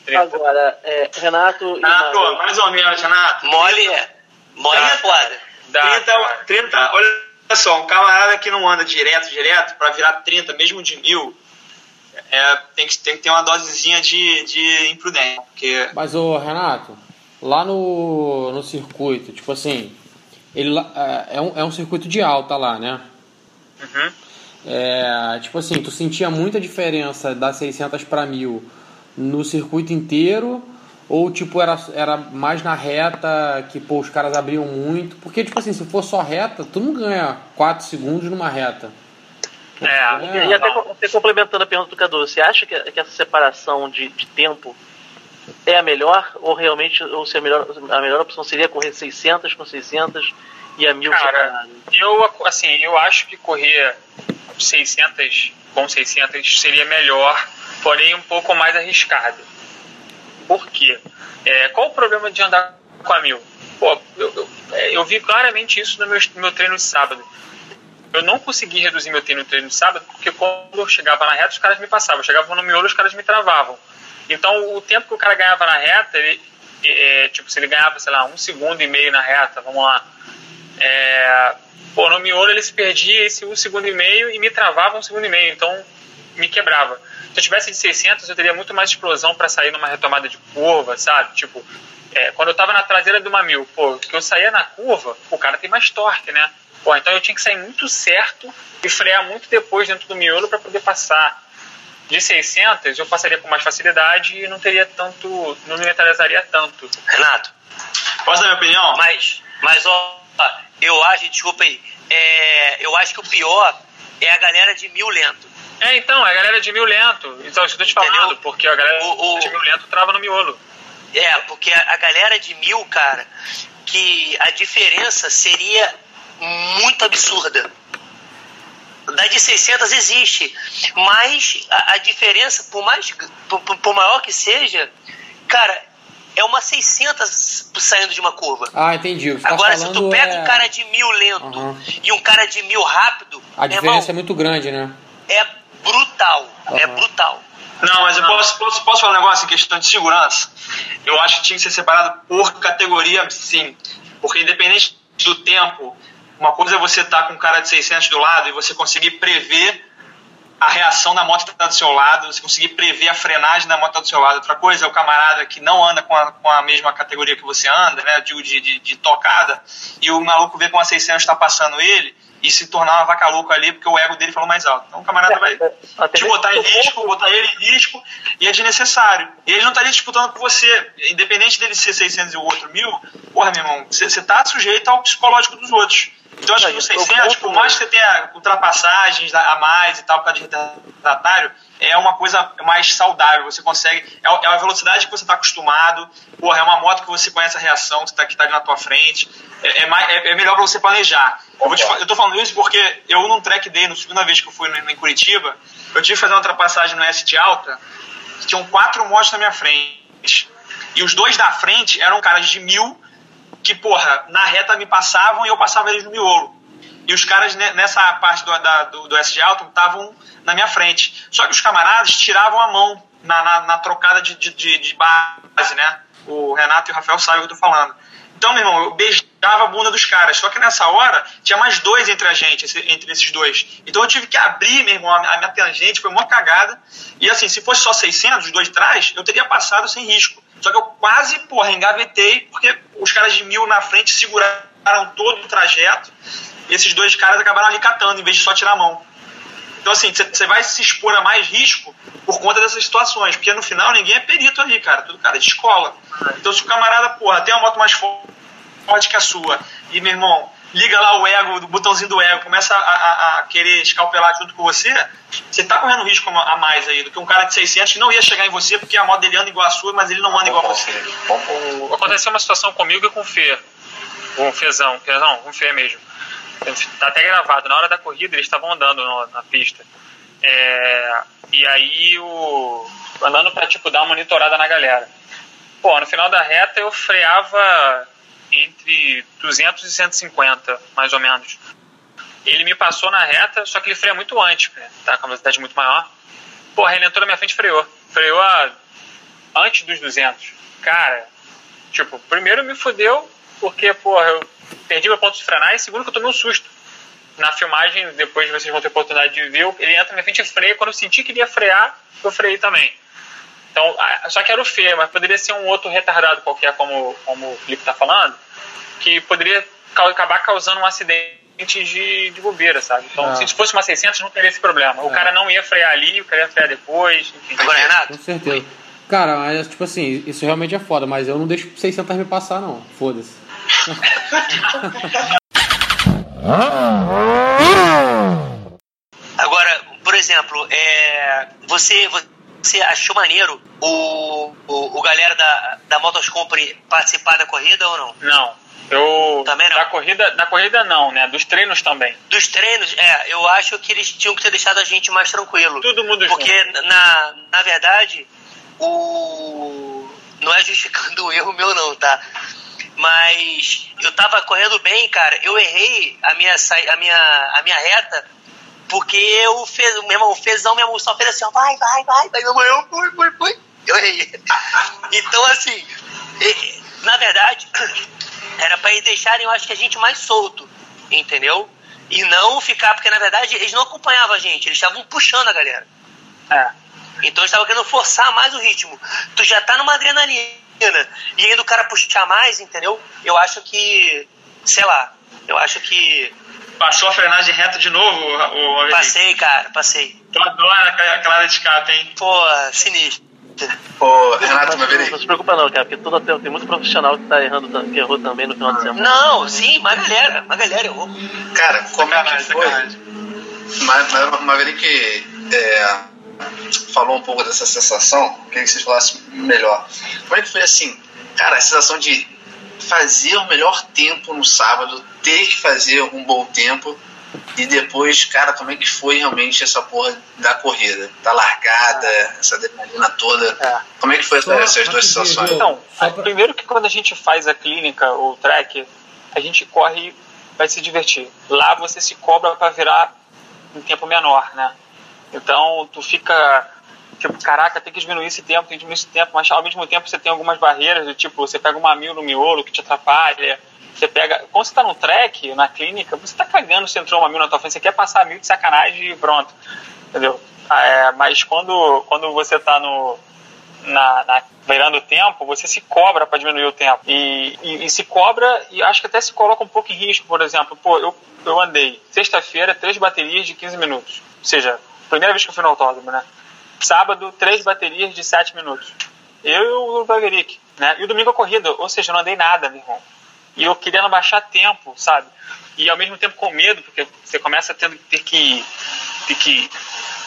30. Agora, é, Renato. Renato, mais ou menos, Renato. Mole é. É foda. Dá, 30, 30, olha só, um camarada que não anda direto, direto, para virar 30, mesmo de mil, é, tem, que, tem que ter uma dosezinha de, de imprudência. Porque... Mas, ô Renato, lá no, no circuito, tipo assim, ele é, é um, é um circuito de alta lá, né? Uhum. É, tipo assim, tu sentia muita diferença das 600 para 1000 no circuito inteiro ou, tipo, era, era mais na reta que, pô, os caras abriam muito? Porque, tipo assim, se for só reta, tu não ganha 4 segundos numa reta. É, é. E até, até, complementando a pergunta do Cadu, você acha que, que essa separação de, de tempo é a melhor? Ou realmente, ou se a melhor, a melhor opção seria correr 600 com 600 e a 1000 Cara, eu, assim, eu acho que correr 600 com 600 seria melhor, porém um pouco mais arriscado. Por quê? É, qual o problema de andar com a mil? Pô, eu, eu, é, eu vi claramente isso no meu, no meu treino de sábado. Eu não consegui reduzir meu treino no treino de sábado porque quando eu chegava na reta, os caras me passavam. Eu chegava no miolo, os caras me travavam. Então, o tempo que o cara ganhava na reta, ele, é, tipo, se ele ganhava, sei lá, um segundo e meio na reta, vamos lá. É, pô, no miolo ele se perdia esse um segundo e meio e me travava um segundo e meio. Então, me quebrava. Se eu tivesse de 600, eu teria muito mais explosão para sair numa retomada de curva, sabe? Tipo, é, quando eu tava na traseira de uma mil, pô, que eu saía na curva, o cara tem mais torque, né? Pô, então eu tinha que sair muito certo e frear muito depois dentro do miolo para poder passar. De 600, eu passaria com mais facilidade e não teria tanto, não me metalizaria tanto. Renato, posso dar minha opinião? Mas, mas ó, eu acho, desculpa aí, é, eu acho que o pior é a galera de mil lento. É, então, a galera de mil lento. Então, isso que eu tô te falando, Entendeu? porque a galera o, o... de mil lento trava no miolo. É, porque a, a galera de mil, cara, que a diferença seria muito absurda. Da de 600 existe, mas a, a diferença, por mais por, por, maior que seja, cara, é uma 600 saindo de uma curva. Ah, entendi. Tá Agora, se tu pega é... um cara de mil lento uhum. e um cara de mil rápido, a diferença irmão, é muito grande, né? É brutal. Uhum. É brutal. Não, mas eu posso, posso, posso falar um negócio em questão de segurança? Eu acho que tinha que ser separado por categoria, sim. Porque independente do tempo, Uma coisa é você estar tá com um cara de 600 do lado e você conseguir prever a reação da moto que está do seu lado, você conseguir prever a frenagem da moto que está do seu lado. Outra coisa é o camarada que não anda com a, com a mesma categoria que você anda, né, digo, de, de, de tocada, e o maluco vê com a 600 está passando ele e se tornar uma vaca louca ali porque o ego dele falou mais alto. Então o camarada vai é, te botar em risco, botar ele em risco, e é desnecessário. E ele não estaria disputando com você, independente dele ser 600 e o outro mil, porra, meu irmão, você está sujeito ao psicológico dos outros. Então acho que no 600, por mais que você tenha ultrapassagens a mais e tal, por causa de retardatário, é uma coisa mais saudável. Você consegue. É, é a velocidade que você está acostumado. Porra, é uma moto que você conhece a reação, que está tá ali na tua frente. É, é, mais, é, é melhor para você planejar. Eu, te, eu tô falando isso porque eu, num track day, na segunda vez que eu fui em Curitiba, eu tive que fazer uma ultrapassagem no S de alta, tinham quatro motos na minha frente. E os dois da frente eram caras de mil que, porra, na reta me passavam e eu passava eles no miolo. E os caras nessa parte do, da, do, do S de alto estavam na minha frente. Só que os camaradas tiravam a mão na, na, na trocada de, de, de, base, né? O Renato e o Rafael sabem o que eu tô falando. Então, meu irmão, eu beijava a bunda dos caras. Só que nessa hora tinha mais dois entre a gente, entre esses dois. Então eu tive que abrir, meu irmão, a minha tangente, foi uma cagada. E assim, se fosse só 600, os dois de trás, eu teria passado sem risco. Só que eu quase, porra, engavetei, porque os caras de mil na frente seguraram todo o trajeto. E esses dois caras acabaram ali catando, em vez de só tirar a mão. Então, assim, você vai se expor a mais risco por conta dessas situações, porque no final ninguém é perito ali, cara, tudo cara de escola. Então, se o camarada, porra, tem uma moto mais forte que a sua, e meu irmão, liga lá o ego, o botãozinho do ego, começa a, a, a, querer escalpelar junto com você, você tá correndo risco a mais aí do que um cara de 600 que não ia chegar em você porque a moto dele anda igual a sua, mas ele não anda igual a você. Aconteceu uma situação comigo e com o Fê, com o Fezão, não, com o Fê mesmo. Tá até gravado. Na hora da corrida eles estavam andando no, na pista. É, e aí o. andando pra tipo dar uma monitorada na galera. Pô, no final da reta eu freava entre 200 e 150, mais ou menos. Ele me passou na reta, só que ele freia muito antes, tá com uma velocidade muito maior. Porra, ele entrou na minha frente e freou. Freou a... antes dos 200. Cara, tipo, primeiro me fudeu porque, porra, eu perdi meu ponto de frenar e segundo que eu tomei um susto. Na filmagem, depois vocês vão ter oportunidade de ver, ele entra na minha frente e freia. Quando eu senti que ele ia frear, eu freiei também. Então, só que era o Fê, mas poderia ser um outro retardado qualquer, como, como o Felipe está falando, que poderia acabar causando um acidente de, de bobeira, sabe? Então, ah. se fosse uma 600, não teria esse problema. O é. cara não ia frear ali, o cara ia frear depois, enfim. Agora, Renato? Com certeza. Cara, mas, tipo assim, isso realmente é foda, mas eu não deixo 600 me passar, não. Foda-se. Agora, por exemplo, é, você, você achou maneiro o, o, o galera da, da Motoscompre participar da corrida ou não? Não. Eu, também não. Da corrida, da corrida não, né? Dos treinos também. Dos treinos, é, eu acho que eles tinham que ter deixado a gente mais tranquilo. Todo mundo Porque, junto. na, na verdade, o. Não é justificando o erro meu, não, tá? Mas eu tava correndo bem, cara. Eu errei a minha, a minha, a minha reta porque eu fez, meu irmão, o fezão mesmo só fez assim, ó, vai, vai, vai, vai, meu irmão, eu fui, fui, fui. Eu errei. então, assim, na verdade, era para eles deixarem, eu acho que a gente mais solto, entendeu? E não ficar, porque na verdade eles não acompanhavam a gente, eles estavam puxando a galera. É. Então eles estavam querendo forçar mais o ritmo. Tu já tá numa adrenalina e ainda o cara puxar mais, entendeu? Eu acho que, sei lá, eu acho que. Passou a frenagem reta de novo, o, o Passei, cara, passei. Tu adora aquela área de escape, hein? Pô, sinistro. Ô, Renato, não, não, não se preocupa não, cara, porque todo, tem muito profissional que tá errando, que errou também no final de semana. Não, sim, uma galera, uma galera errou. Cara, como é que foi? Maverick é, falou um pouco dessa sensação, queria que vocês falassem melhor. Como é que foi assim, cara, a sensação de fazer o melhor tempo no sábado, ter que fazer um bom tempo e depois, cara, como é que foi realmente essa porra da corrida? Da largada, essa adrenalina toda. É. Como é que foi Só essas duas situações? Então, primeiro que quando a gente faz a clínica ou o track, a gente corre vai se divertir. Lá você se cobra para virar um tempo menor, né? Então tu fica tipo, caraca, tem que diminuir esse tempo, tem que diminuir esse tempo, mas ao mesmo tempo você tem algumas barreiras, do tipo, você pega uma mil no miolo que te atrapalha, você pega. Quando você tá num track, na clínica, você tá cagando se entrou uma mil na tua frente, você quer passar mil de sacanagem e pronto. Entendeu? É, mas quando, quando você tá no. Na, na o tempo, você se cobra para diminuir o tempo. E, e, e, se cobra, e acho que até se coloca um pouco em risco, por exemplo. Pô, eu, eu andei sexta-feira, três baterias de 15 minutos. Ou seja, primeira vez que eu fui no autódromo, né? Sábado, três baterias de 7 minutos. Eu e o Vageric, né? E o domingo a corrida, ou seja, eu não andei nada, meu irmão. E eu querendo baixar tempo, sabe? E ao mesmo tempo com medo, porque você começa a ter, ter que, ter que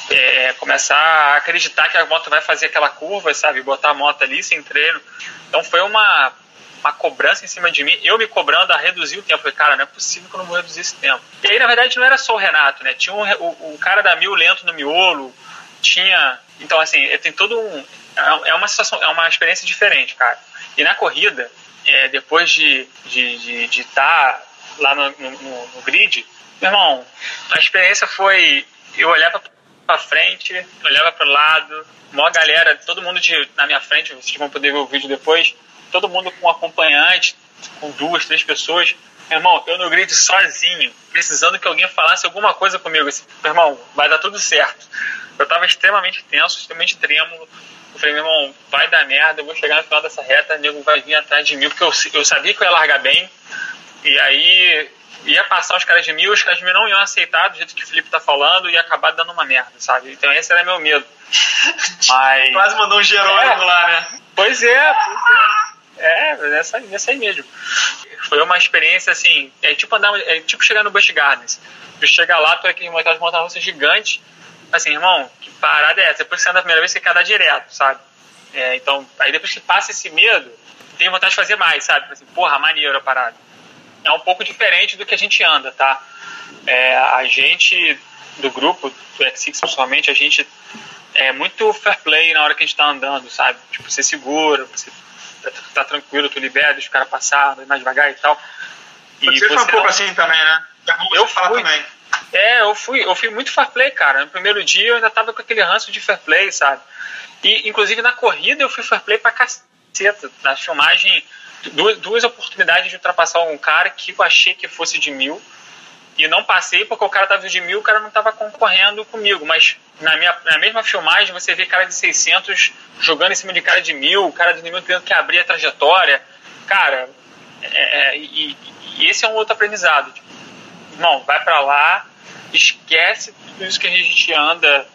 é, começar a acreditar que a moto vai fazer aquela curva, sabe? Botar a moto ali sem treino. Então foi uma, uma cobrança em cima de mim, eu me cobrando a reduzir o tempo. Falei, cara, não é possível que eu não vou reduzir esse tempo. E aí, na verdade, não era só o Renato, né? Tinha um, o, o cara da mil lento no miolo, tinha. Então, assim, tem todo um. É, é uma situação, é uma experiência diferente, cara. E na corrida, é, depois de estar de, de, de tá lá no, no, no, grid, meu irmão, a experiência foi. Eu olhava para frente, olhava para o lado, uma galera, todo mundo de, na minha frente, vocês vão poder ver o vídeo depois, todo mundo com acompanhante, com duas, três pessoas. Meu irmão, eu no grid sozinho, precisando que alguém falasse alguma coisa comigo. Assim, meu irmão, vai dar tudo certo. Eu tava extremamente tenso, extremamente trêmulo. Eu falei, meu irmão, vai dar merda, eu vou chegar no final dessa reta, o nego vai vir atrás de mim, porque eu, eu sabia que eu ia largar bem. E aí ia passar os caras de mil, os caras de mil não iam aceitar do jeito que o Felipe tá falando e ia acabar dando uma merda, sabe? Então esse era meu medo. Mas. Quase mandou um Jerônimo é, lá, né? Pois é, pois é. É, nessa, nessa aí mesmo. Foi uma experiência assim, é tipo andar, é tipo chegar no Busch Gardens. Tu chegar lá, tu é aqui em uma montanha russa gigante, assim, irmão, que parada é essa? Depois que você anda a primeira vez, você quer dar direto, sabe? É, então, aí depois que passa esse medo, tem vontade de fazer mais, sabe? Assim, porra, maneiro a parada. É um pouco diferente do que a gente anda, tá? É, a gente, do grupo, do X6 principalmente, a gente é muito fair play na hora que a gente tá andando, sabe? Tipo, você segura, você tá, tá tranquilo, tu libera, deixa o cara passar, mais devagar e tal. E você, você foi um pouco assim também, né? Eu fui, também. É, eu fui, eu fui muito fair play, cara. No primeiro dia eu ainda tava com aquele ranço de fair play, sabe? E, inclusive, na corrida eu fui fair play pra caceta. Na filmagem, duas, duas oportunidades de ultrapassar um cara que eu achei que fosse de mil. E não passei porque o cara tava de mil, o cara não tava concorrendo comigo. Mas na, minha, na mesma filmagem você vê cara de 600 jogando em cima de cara de mil, cara de mil tendo que abrir a trajetória. Cara, é, é e, e, esse é um outro aprendizado. Tipo, irmão, vai para lá, esquece tudo isso que a gente anda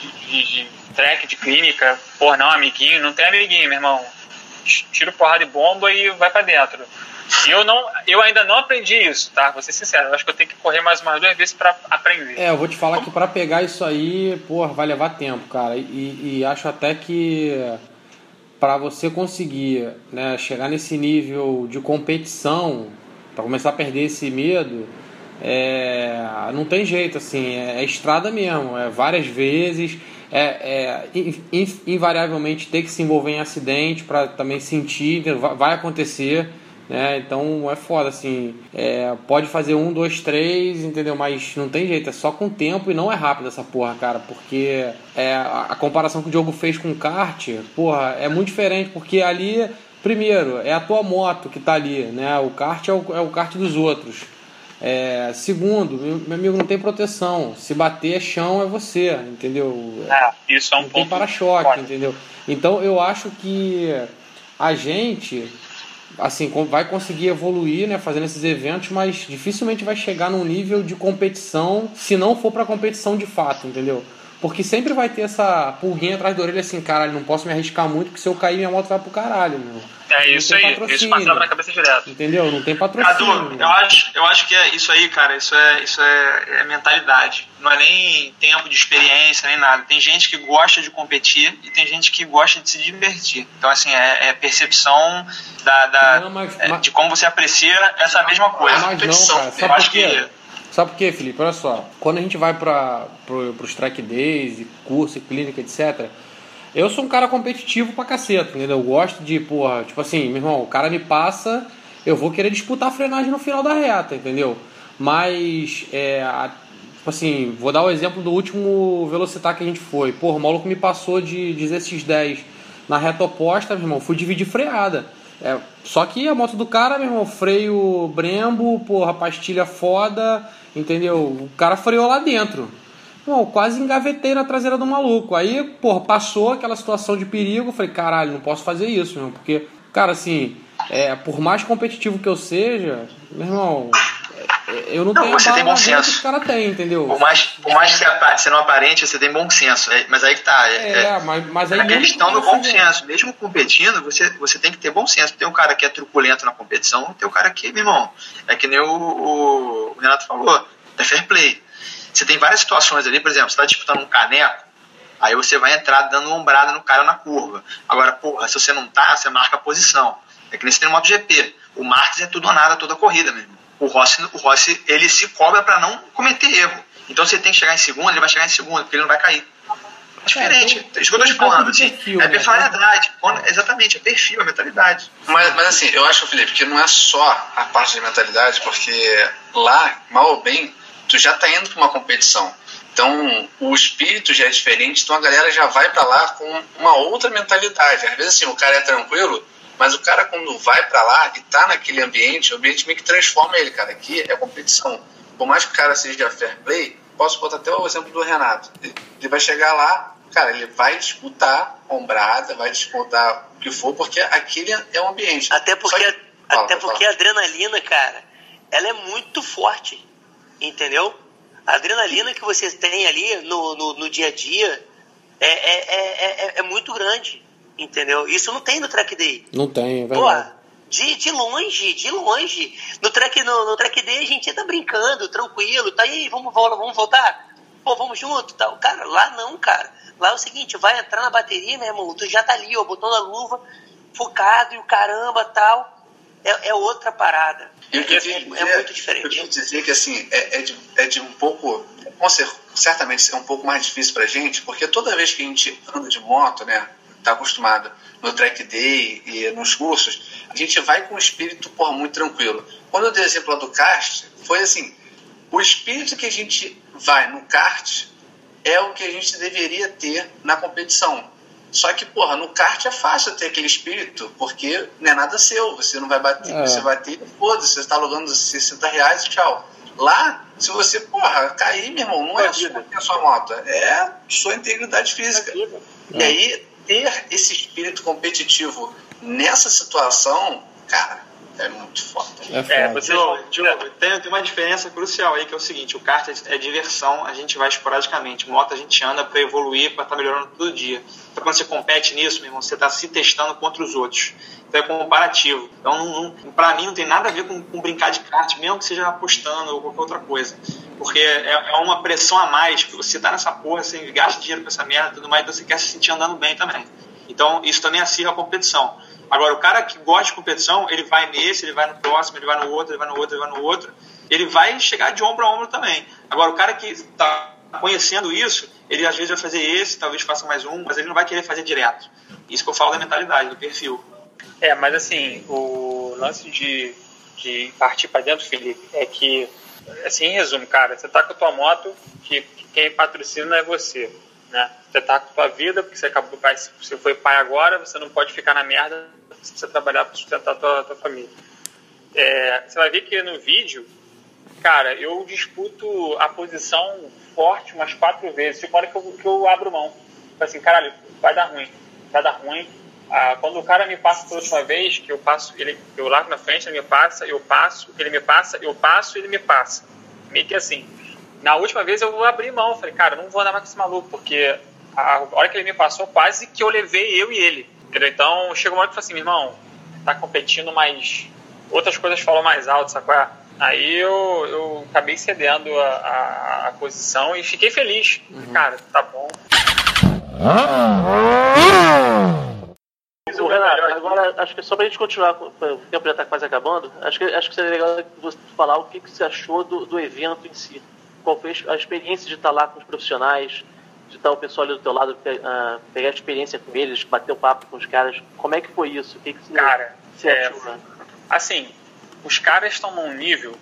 de, de, de track, de clínica, porra, não, amiguinho, não tem amiguinho, meu irmão. Tira porrada de bomba e vai para dentro. Eu, não, eu ainda não aprendi isso, tá? Vou ser sincero, eu acho que eu tenho que correr mais umas duas vezes para aprender. É, eu vou te falar que para pegar isso aí, porra, vai levar tempo, cara. E, e acho até que para você conseguir né, chegar nesse nível de competição, para começar a perder esse medo, é, não tem jeito, assim, é, é estrada mesmo, é várias vezes, é, é in, invariavelmente ter que se envolver em acidente para também sentir, vai acontecer. Né? Então é foda, assim. É, pode fazer um, dois, três, entendeu? Mas não tem jeito, é só com tempo e não é rápido essa porra, cara. Porque é, a, a comparação que o Diogo fez com o kart, porra, é muito diferente, porque ali, primeiro, é a tua moto que tá ali, né? O kart é o, é o kart dos outros. É, segundo, meu amigo não tem proteção. Se bater é chão, é você, entendeu? É, isso é um não ponto. Tem para-choque, entendeu? Então eu acho que a gente assim vai conseguir evoluir, né, fazendo esses eventos, mas dificilmente vai chegar num nível de competição se não for para competição de fato, entendeu? Porque sempre vai ter essa pulguinha atrás da orelha assim, caralho, não posso me arriscar muito, porque se eu cair minha moto vai pro caralho, meu. É isso aí, patrocínio. isso passava na cabeça direto. Entendeu? Não tem patrocínio. Cadu, eu acho, eu acho que é isso aí, cara, isso é, isso é, é, mentalidade. Não é nem tempo de experiência, nem nada. Tem gente que gosta de competir e tem gente que gosta de se divertir. Então, assim, é, é percepção da, da não, mas, é, de como você aprecia essa mesma coisa. Mas não, cara. Eu acho que Sabe por quê, Felipe? Olha só, quando a gente vai para os track days, curso, clínica, etc., eu sou um cara competitivo pra caceta, entendeu? Eu gosto de, porra, tipo assim, meu irmão, o cara me passa, eu vou querer disputar a frenagem no final da reta, entendeu? Mas é, Tipo assim, vou dar o exemplo do último Velocitar que a gente foi. Pô, o maluco me passou de 16 10 na reta oposta, meu irmão, fui dividir freada. É, só que a moto do cara, meu irmão, freio Brembo, porra, pastilha foda, entendeu? O cara freou lá dentro. Bom, quase engavetei na traseira do maluco. Aí, porra, passou aquela situação de perigo. Falei, caralho, não posso fazer isso, meu. Porque, cara, assim, é, por mais competitivo que eu seja, meu irmão, eu não, não tenho você tem bom senso. que os caras têm, entendeu? Por mais, por mais que você não aparente, você tem bom senso. É, mas aí que tá. É, é, é mas, mas aí a questão do bom senso. Mesmo competindo, você, você tem que ter bom senso. Tem um cara que é truculento na competição, tem um cara que, meu irmão, é que nem o, o, o Renato falou, é fair play. Você tem várias situações ali, por exemplo, você está disputando um caneco, aí você vai entrar dando uma ombrada no cara na curva. Agora, porra, se você não tá, você marca a posição. É que nem você tem no MotoGP. O Marques é tudo ou nada toda a corrida mesmo o Rossi, o Rossi ele se cobra para não cometer erro. Então se ele tem que chegar em segundo, ele vai chegar em segundo, porque ele não vai cair. É diferente. É, isso que eu tô te falando. Assim, perfil, é né? personalidade. Né? Exatamente, é perfil, é mentalidade. Mas, mas assim, eu acho, Felipe, que não é só a parte de mentalidade, porque lá, mal ou bem, tu já tá indo para uma competição. Então, o espírito já é diferente, então a galera já vai para lá com uma outra mentalidade. Às vezes, assim, o cara é tranquilo, mas o cara, quando vai para lá e tá naquele ambiente, o ambiente meio que transforma ele, cara. Aqui é competição. Por mais que o cara seja fair play, posso botar até o exemplo do Renato. Ele vai chegar lá, cara, ele vai disputar ombrada, vai disputar o que for, porque aquele é o ambiente. Até porque, que... fala, até porque a adrenalina, cara, ela é muito forte, entendeu? A adrenalina que você tem ali no, no, no dia a dia é, é, é, é, é muito grande. Entendeu? Isso não tem no track day. Não tem, é verdade. Pô, de, de longe, de longe. No track, no, no track day a gente tá brincando, tranquilo, tá aí, vamos, vamos voltar? Pô, vamos junto, tal. Cara, lá não, cara. Lá é o seguinte, vai entrar na bateria, meu irmão, tu já tá ali, ó, botando a luva, focado e o caramba, tal. É, é outra parada. Eu é, dizer, é, muito diferente. Eu queria dizer que, assim, é, é, de, é de um pouco... Certamente é um pouco mais difícil pra gente, porque toda vez que a gente anda de moto, né, está acostumado no track day e nos cursos, a gente vai com um espírito porra, muito tranquilo. Quando eu dei exemplo lá do kart, foi assim: o espírito que a gente vai no kart é o que a gente deveria ter na competição. Só que, porra, no kart é fácil ter aquele espírito, porque não é nada seu, você não vai bater, é. você vai ter, foda-se, você está alugando 60 reais e tchau. Lá, se você, porra, cair, meu irmão, não é, é sua, a sua moto, é sua integridade física. É e aí, ter esse espírito competitivo nessa situação, cara, é muito forte. É, é você, Diogo, tem, tem uma diferença crucial aí que é o seguinte: o kart é, é diversão, a gente vai esporadicamente. Moto a gente anda para evoluir, para estar tá melhorando todo dia. Então quando você compete nisso, meu irmão, você está se testando contra os outros. Então é comparativo. Então, para mim, não tem nada a ver com, com, brincar de kart, mesmo que seja apostando ou qualquer outra coisa. Porque é, é uma pressão a mais, que você tá nessa porra, você gasta dinheiro com essa merda e tudo mais, então você quer se sentir andando bem também. Então, isso também acirra a competição. Agora, o cara que gosta de competição, ele vai nesse, ele vai no próximo, ele vai no outro, ele vai no outro, ele vai no outro. Ele vai chegar de ombro a ombro também. Agora, o cara que está conhecendo isso, ele às vezes vai fazer esse, talvez faça mais um, mas ele não vai querer fazer direto. Isso que eu falo da mentalidade, do perfil. É, mas assim, o lance de, de partir para dentro, Felipe, é que, assim, em resumo, cara, você tá com a tua moto, que, que quem patrocina é você né? Você tá com a vida, porque você acabou, você foi pai agora, você não pode ficar na merda, você precisa trabalhar para sustentar a tua, tua família. É, você vai ver que no vídeo, cara, eu disputo a posição forte umas quatro vezes. Tipo, hora que eu, que eu abro mão. Tipo assim, caralho, vai dar ruim, vai dar ruim. Ah, quando o cara me passa pela última vez, que eu passo, ele, eu largo na frente, ele me passa, eu passo, ele me passa, eu passo, ele me passa. Meio que assim. Na última vez eu abri mão, falei, cara, não vou andar mais com esse maluco, porque a hora que ele me passou, quase que eu levei eu e ele. Entendeu? Então chegou uma hora que eu falei assim, meu irmão, tá competindo, mas outras coisas falam mais alto, sacou? Aí eu, eu acabei cedendo a, a, a posição e fiquei feliz. Uhum. Cara, tá bom. O Renato, agora acho que só pra gente continuar, o tempo já tá quase acabando, acho que, acho que seria legal você falar o que, que você achou do, do evento em si qual foi a experiência de estar lá com os profissionais, de estar o pessoal ali do teu lado, uh, pegar a experiência com eles, bater o papo com os caras. Como é que foi isso? O que, que você, Cara, você é? Assim, os caras estão num nível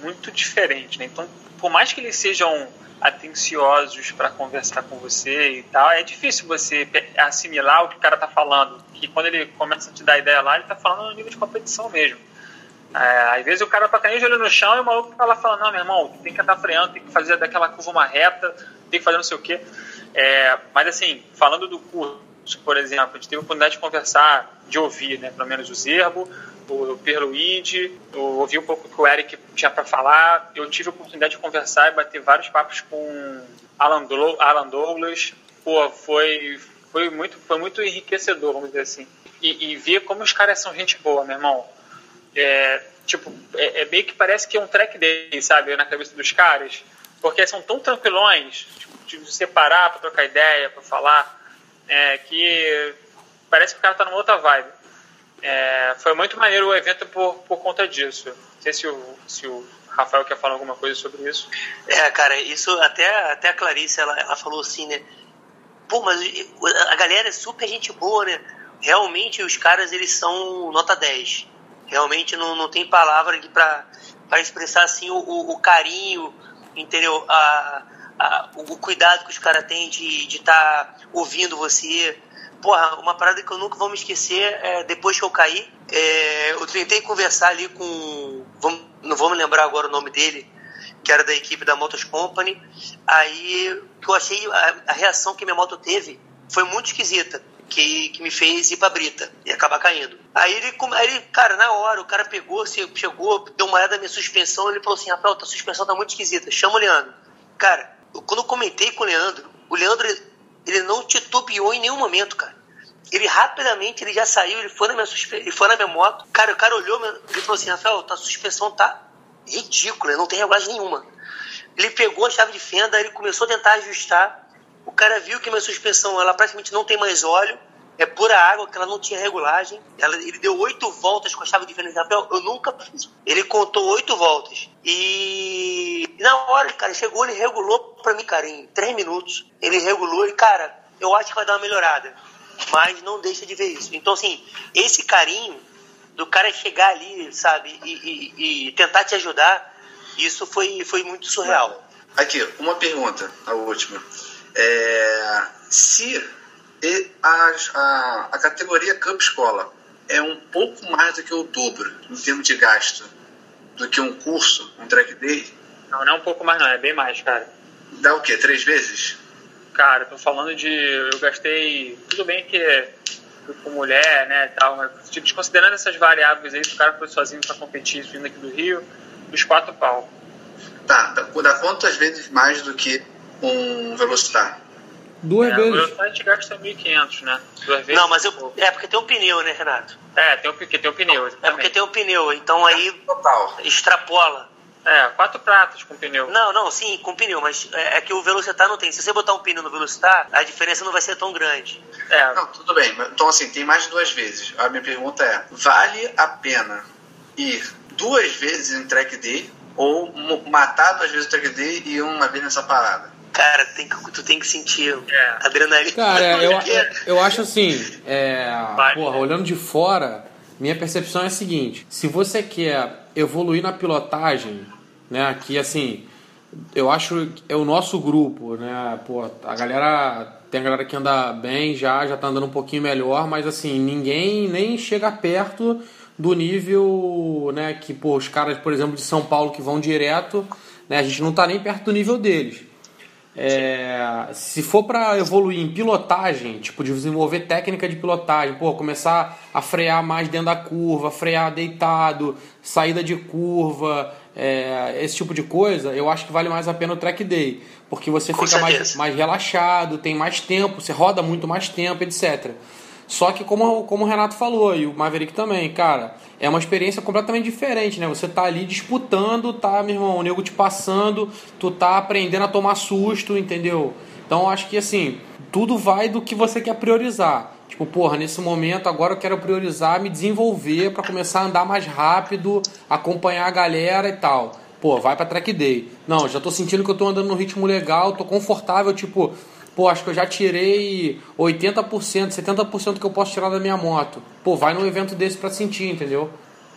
muito diferente, né? Então, por mais que eles sejam atenciosos para conversar com você e tal. É difícil você assimilar o que o cara tá falando. Que quando ele começa a te dar ideia lá, ele tá falando no nível de competição mesmo. É, às vezes o cara tá caindo de olho no chão e o maluco tá lá falando, não, meu irmão, tem que andar freando, tem que fazer daquela curva uma reta, tem que fazer não sei o quê. É, mas assim, falando do curso, por exemplo, a gente teve a oportunidade de conversar, de ouvir, né, pelo menos o Zerbo, o Perluide, ouvi um pouco o que o Eric tinha para falar. Eu tive a oportunidade de conversar e bater vários papos com Alan, Alan Douglas. Pô, foi, foi, muito, foi muito enriquecedor, vamos dizer assim. E, e ver como os caras são gente boa, meu irmão. É, tipo, é, é meio que parece que é um track day, sabe, na cabeça dos caras. Porque são tão tranquilões, tipo, de separar para trocar ideia, para falar, é, que parece que o cara tá numa outra vibe. É, foi muito maneiro o evento por, por conta disso. Não sei se o, se o Rafael quer falar alguma coisa sobre isso. É, cara, isso até, até a Clarice, ela, ela falou assim, né? Pô, mas a galera é super gente boa, né? Realmente os caras, eles são nota 10. Realmente não, não tem palavra para expressar assim o, o, o carinho, entendeu? A, a, o cuidado que os caras têm de estar tá ouvindo você, Porra, uma parada que eu nunca vou me esquecer é depois que eu caí, é, eu tentei conversar ali com. Vamos, não vou me lembrar agora o nome dele, que era da equipe da Motos Company. Aí eu achei a, a reação que minha moto teve foi muito esquisita. Que, que me fez ir pra brita e acabar caindo. Aí ele, aí ele, cara, na hora, o cara pegou, chegou, deu uma olhada na minha suspensão, ele falou assim: Rafael, tua suspensão tá muito esquisita, chama o Leandro. Cara, quando eu comentei com o Leandro, o Leandro ele não titubeou em nenhum momento, cara. Ele rapidamente ele já saiu, ele foi na minha, suspe... ele foi na minha moto. Cara, o cara olhou e falou assim: Rafael, tua suspensão tá ridícula, não tem regulagem nenhuma. Ele pegou a chave de fenda, ele começou a tentar ajustar. O cara viu que minha suspensão ela praticamente não tem mais óleo, é pura água, que ela não tinha regulagem. Ela, ele deu oito voltas com a chave de fenda. Rafael, eu nunca fiz. Ele contou oito voltas. E, e na hora, cara, chegou, ele regulou pra mim, cara, em três minutos. Ele regulou e, cara, eu acho que vai dar uma melhorada. Mas não deixa de ver isso. Então, assim, esse carinho do cara chegar ali, sabe, e, e, e tentar te ajudar, isso foi, foi muito surreal. Aqui, uma pergunta, a última. É, se a, a, a categoria Cup Escola é um pouco mais do que o dobro em termos de gasto do que um curso, um track day? Não, não é um pouco mais não, é bem mais, cara. Dá o quê? Três vezes? Cara, tô falando de. Eu gastei. Tudo bem que com mulher, né, tal, mas tipo, desconsiderando essas variáveis aí, o cara foi sozinho para competir vindo aqui do Rio, os quatro pau. Tá, dá quantas vezes mais do que um Velocitar? Duas é, vezes. O Velocitar a gente gasta 1.500, né? Duas vezes. Não, mas eu, é porque tem um pneu, né, Renato? É, tem, um, tem um pneu. É porque tem um pneu, então aí Total. extrapola. É, quatro pratos com pneu. Não, não, sim, com pneu, mas é, é, que o Velocitar não tem. Se você botar um pneu no Velocitar, a diferença não vai ser tão grande. É. Não, tudo bem. Então, assim, tem mais de duas vezes. A minha pergunta é: vale a pena ir duas vezes em track day ou matar duas vezes o track day e uma vez nessa parada? Cara, tem que, tu tem que sentir é. adrenalina. Cara, eu, eu acho assim, é, porra, olhando de fora, minha percepção é a seguinte: se você quer evoluir na pilotagem, né? Que assim, eu acho é o nosso grupo, né? Pô, a galera tem a galera que anda bem já, já tá andando um pouquinho melhor, mas assim, ninguém nem chega perto do nível, né, que pô, os caras, por exemplo, de São Paulo que vão direto, né, a gente não tá nem perto do nível deles. É, se for para evoluir em pilotagem, tipo de desenvolver técnica de pilotagem, pô, começar a frear mais dentro da curva, frear deitado, saída de curva, é, esse tipo de coisa, eu acho que vale mais a pena o track day, porque você Com fica mais, mais relaxado, tem mais tempo, você roda muito mais tempo, etc. Só que como, como o Renato falou e o Maverick também, cara, é uma experiência completamente diferente, né? Você tá ali disputando, tá, meu irmão, o nego te passando, tu tá aprendendo a tomar susto, entendeu? Então acho que assim, tudo vai do que você quer priorizar. Tipo, porra, nesse momento agora eu quero priorizar me desenvolver para começar a andar mais rápido, acompanhar a galera e tal. Pô, vai pra track day. Não, já tô sentindo que eu tô andando num ritmo legal, tô confortável, tipo, pô, acho que eu já tirei 80%, 70% do que eu posso tirar da minha moto. Pô, vai num evento desse para sentir, entendeu?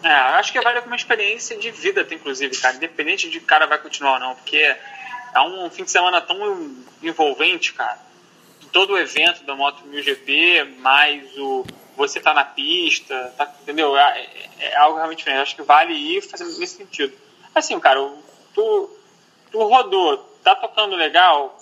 É, acho que vale como experiência de vida, inclusive, cara. Independente de cara vai continuar ou não, porque é um fim de semana tão envolvente, cara. Todo o evento da Moto GP, mais o você tá na pista, tá, entendeu? É, é, é, algo realmente diferente. Acho que vale ir fazendo nesse sentido. Assim, cara, tu, tu rodou, tá tocando legal,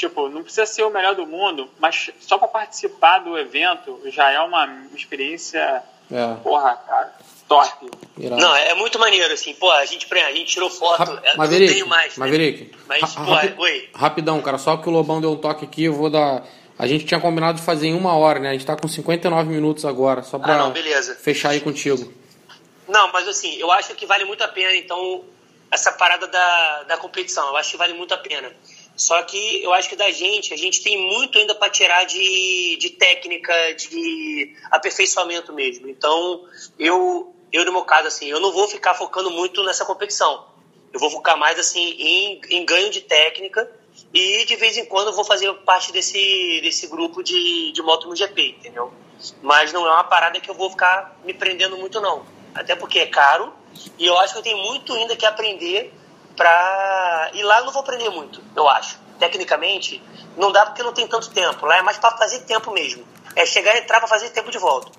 tipo, não precisa ser o melhor do mundo, mas só para participar do evento já é uma experiência, é. porra, cara, top. Irado. Não, é muito maneiro, assim, pô, a gente, a gente tirou foto, Rap eu Maverick, não tenho mais. Né? Maverick, mas, pô, oi. Rapidão, cara, só que o Lobão deu um toque aqui, eu vou dar... A gente tinha combinado de fazer em uma hora, né? A gente tá com 59 minutos agora, só pra ah, não, fechar aí contigo. Não, mas assim, eu acho que vale muito a pena, então, essa parada da, da competição. Eu acho que vale muito a pena. Só que eu acho que da gente, a gente tem muito ainda para tirar de, de técnica, de aperfeiçoamento mesmo. Então, eu, eu, no meu caso, assim, eu não vou ficar focando muito nessa competição. Eu vou focar mais, assim, em, em ganho de técnica e, de vez em quando, vou fazer parte desse, desse grupo de, de moto no GP, entendeu? Mas não é uma parada que eu vou ficar me prendendo muito, não. Até porque é caro e eu acho que eu tenho muito ainda que aprender pra. E lá eu não vou aprender muito, eu acho. Tecnicamente, não dá porque não tem tanto tempo. Lá é mais para fazer tempo mesmo. É chegar e entrar para fazer tempo de volta.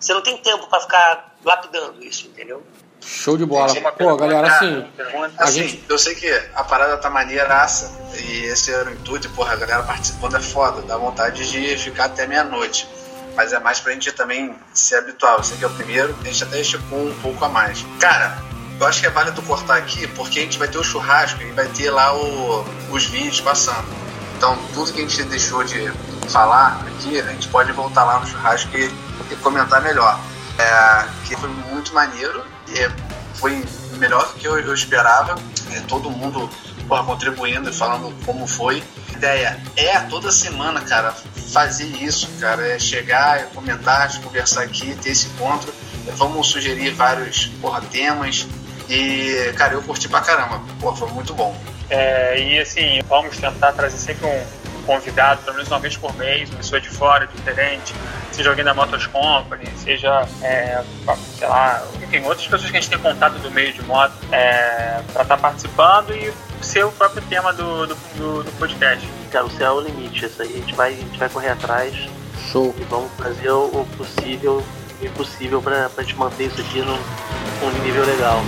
Você não tem tempo para ficar lapidando isso, entendeu? Show de bola. Pô, galera, assim. Assim, gente... eu sei que a parada tá maneiraça e esse era o intuito, porra, a galera participando é foda, dá vontade de ficar até meia-noite. Mas é mais pra gente também se habituar. Eu sei que é o primeiro, a gente até esticou um pouco a mais. Cara, eu acho que é válido cortar aqui, porque a gente vai ter o churrasco e vai ter lá o, os vídeos passando. Então, tudo que a gente deixou de falar aqui, a gente pode voltar lá no churrasco e, e comentar melhor. É, que foi muito maneiro, e foi melhor do que eu, eu esperava. É, todo mundo porra, contribuindo e falando como foi. A ideia é toda semana, cara, fazer isso, cara. É chegar, é comentar, conversar aqui, ter esse encontro. É, vamos sugerir vários porra, temas, e, cara, eu curti pra caramba. Pô, foi muito bom. É, e assim, vamos tentar trazer sempre um convidado, pelo menos uma vez por mês, uma pessoa de fora, diferente, seja alguém da Motors Company, seja, é, sei lá, enfim, outras pessoas que a gente tem contato do meio de moto, é, para estar tá participando e ser o próprio tema do, do, do, do podcast. Cara, o céu é o limite, isso aí a gente vai, a gente vai correr atrás. Show. E vamos fazer o, possível, impossível para a gente manter isso aqui num, num nível legal.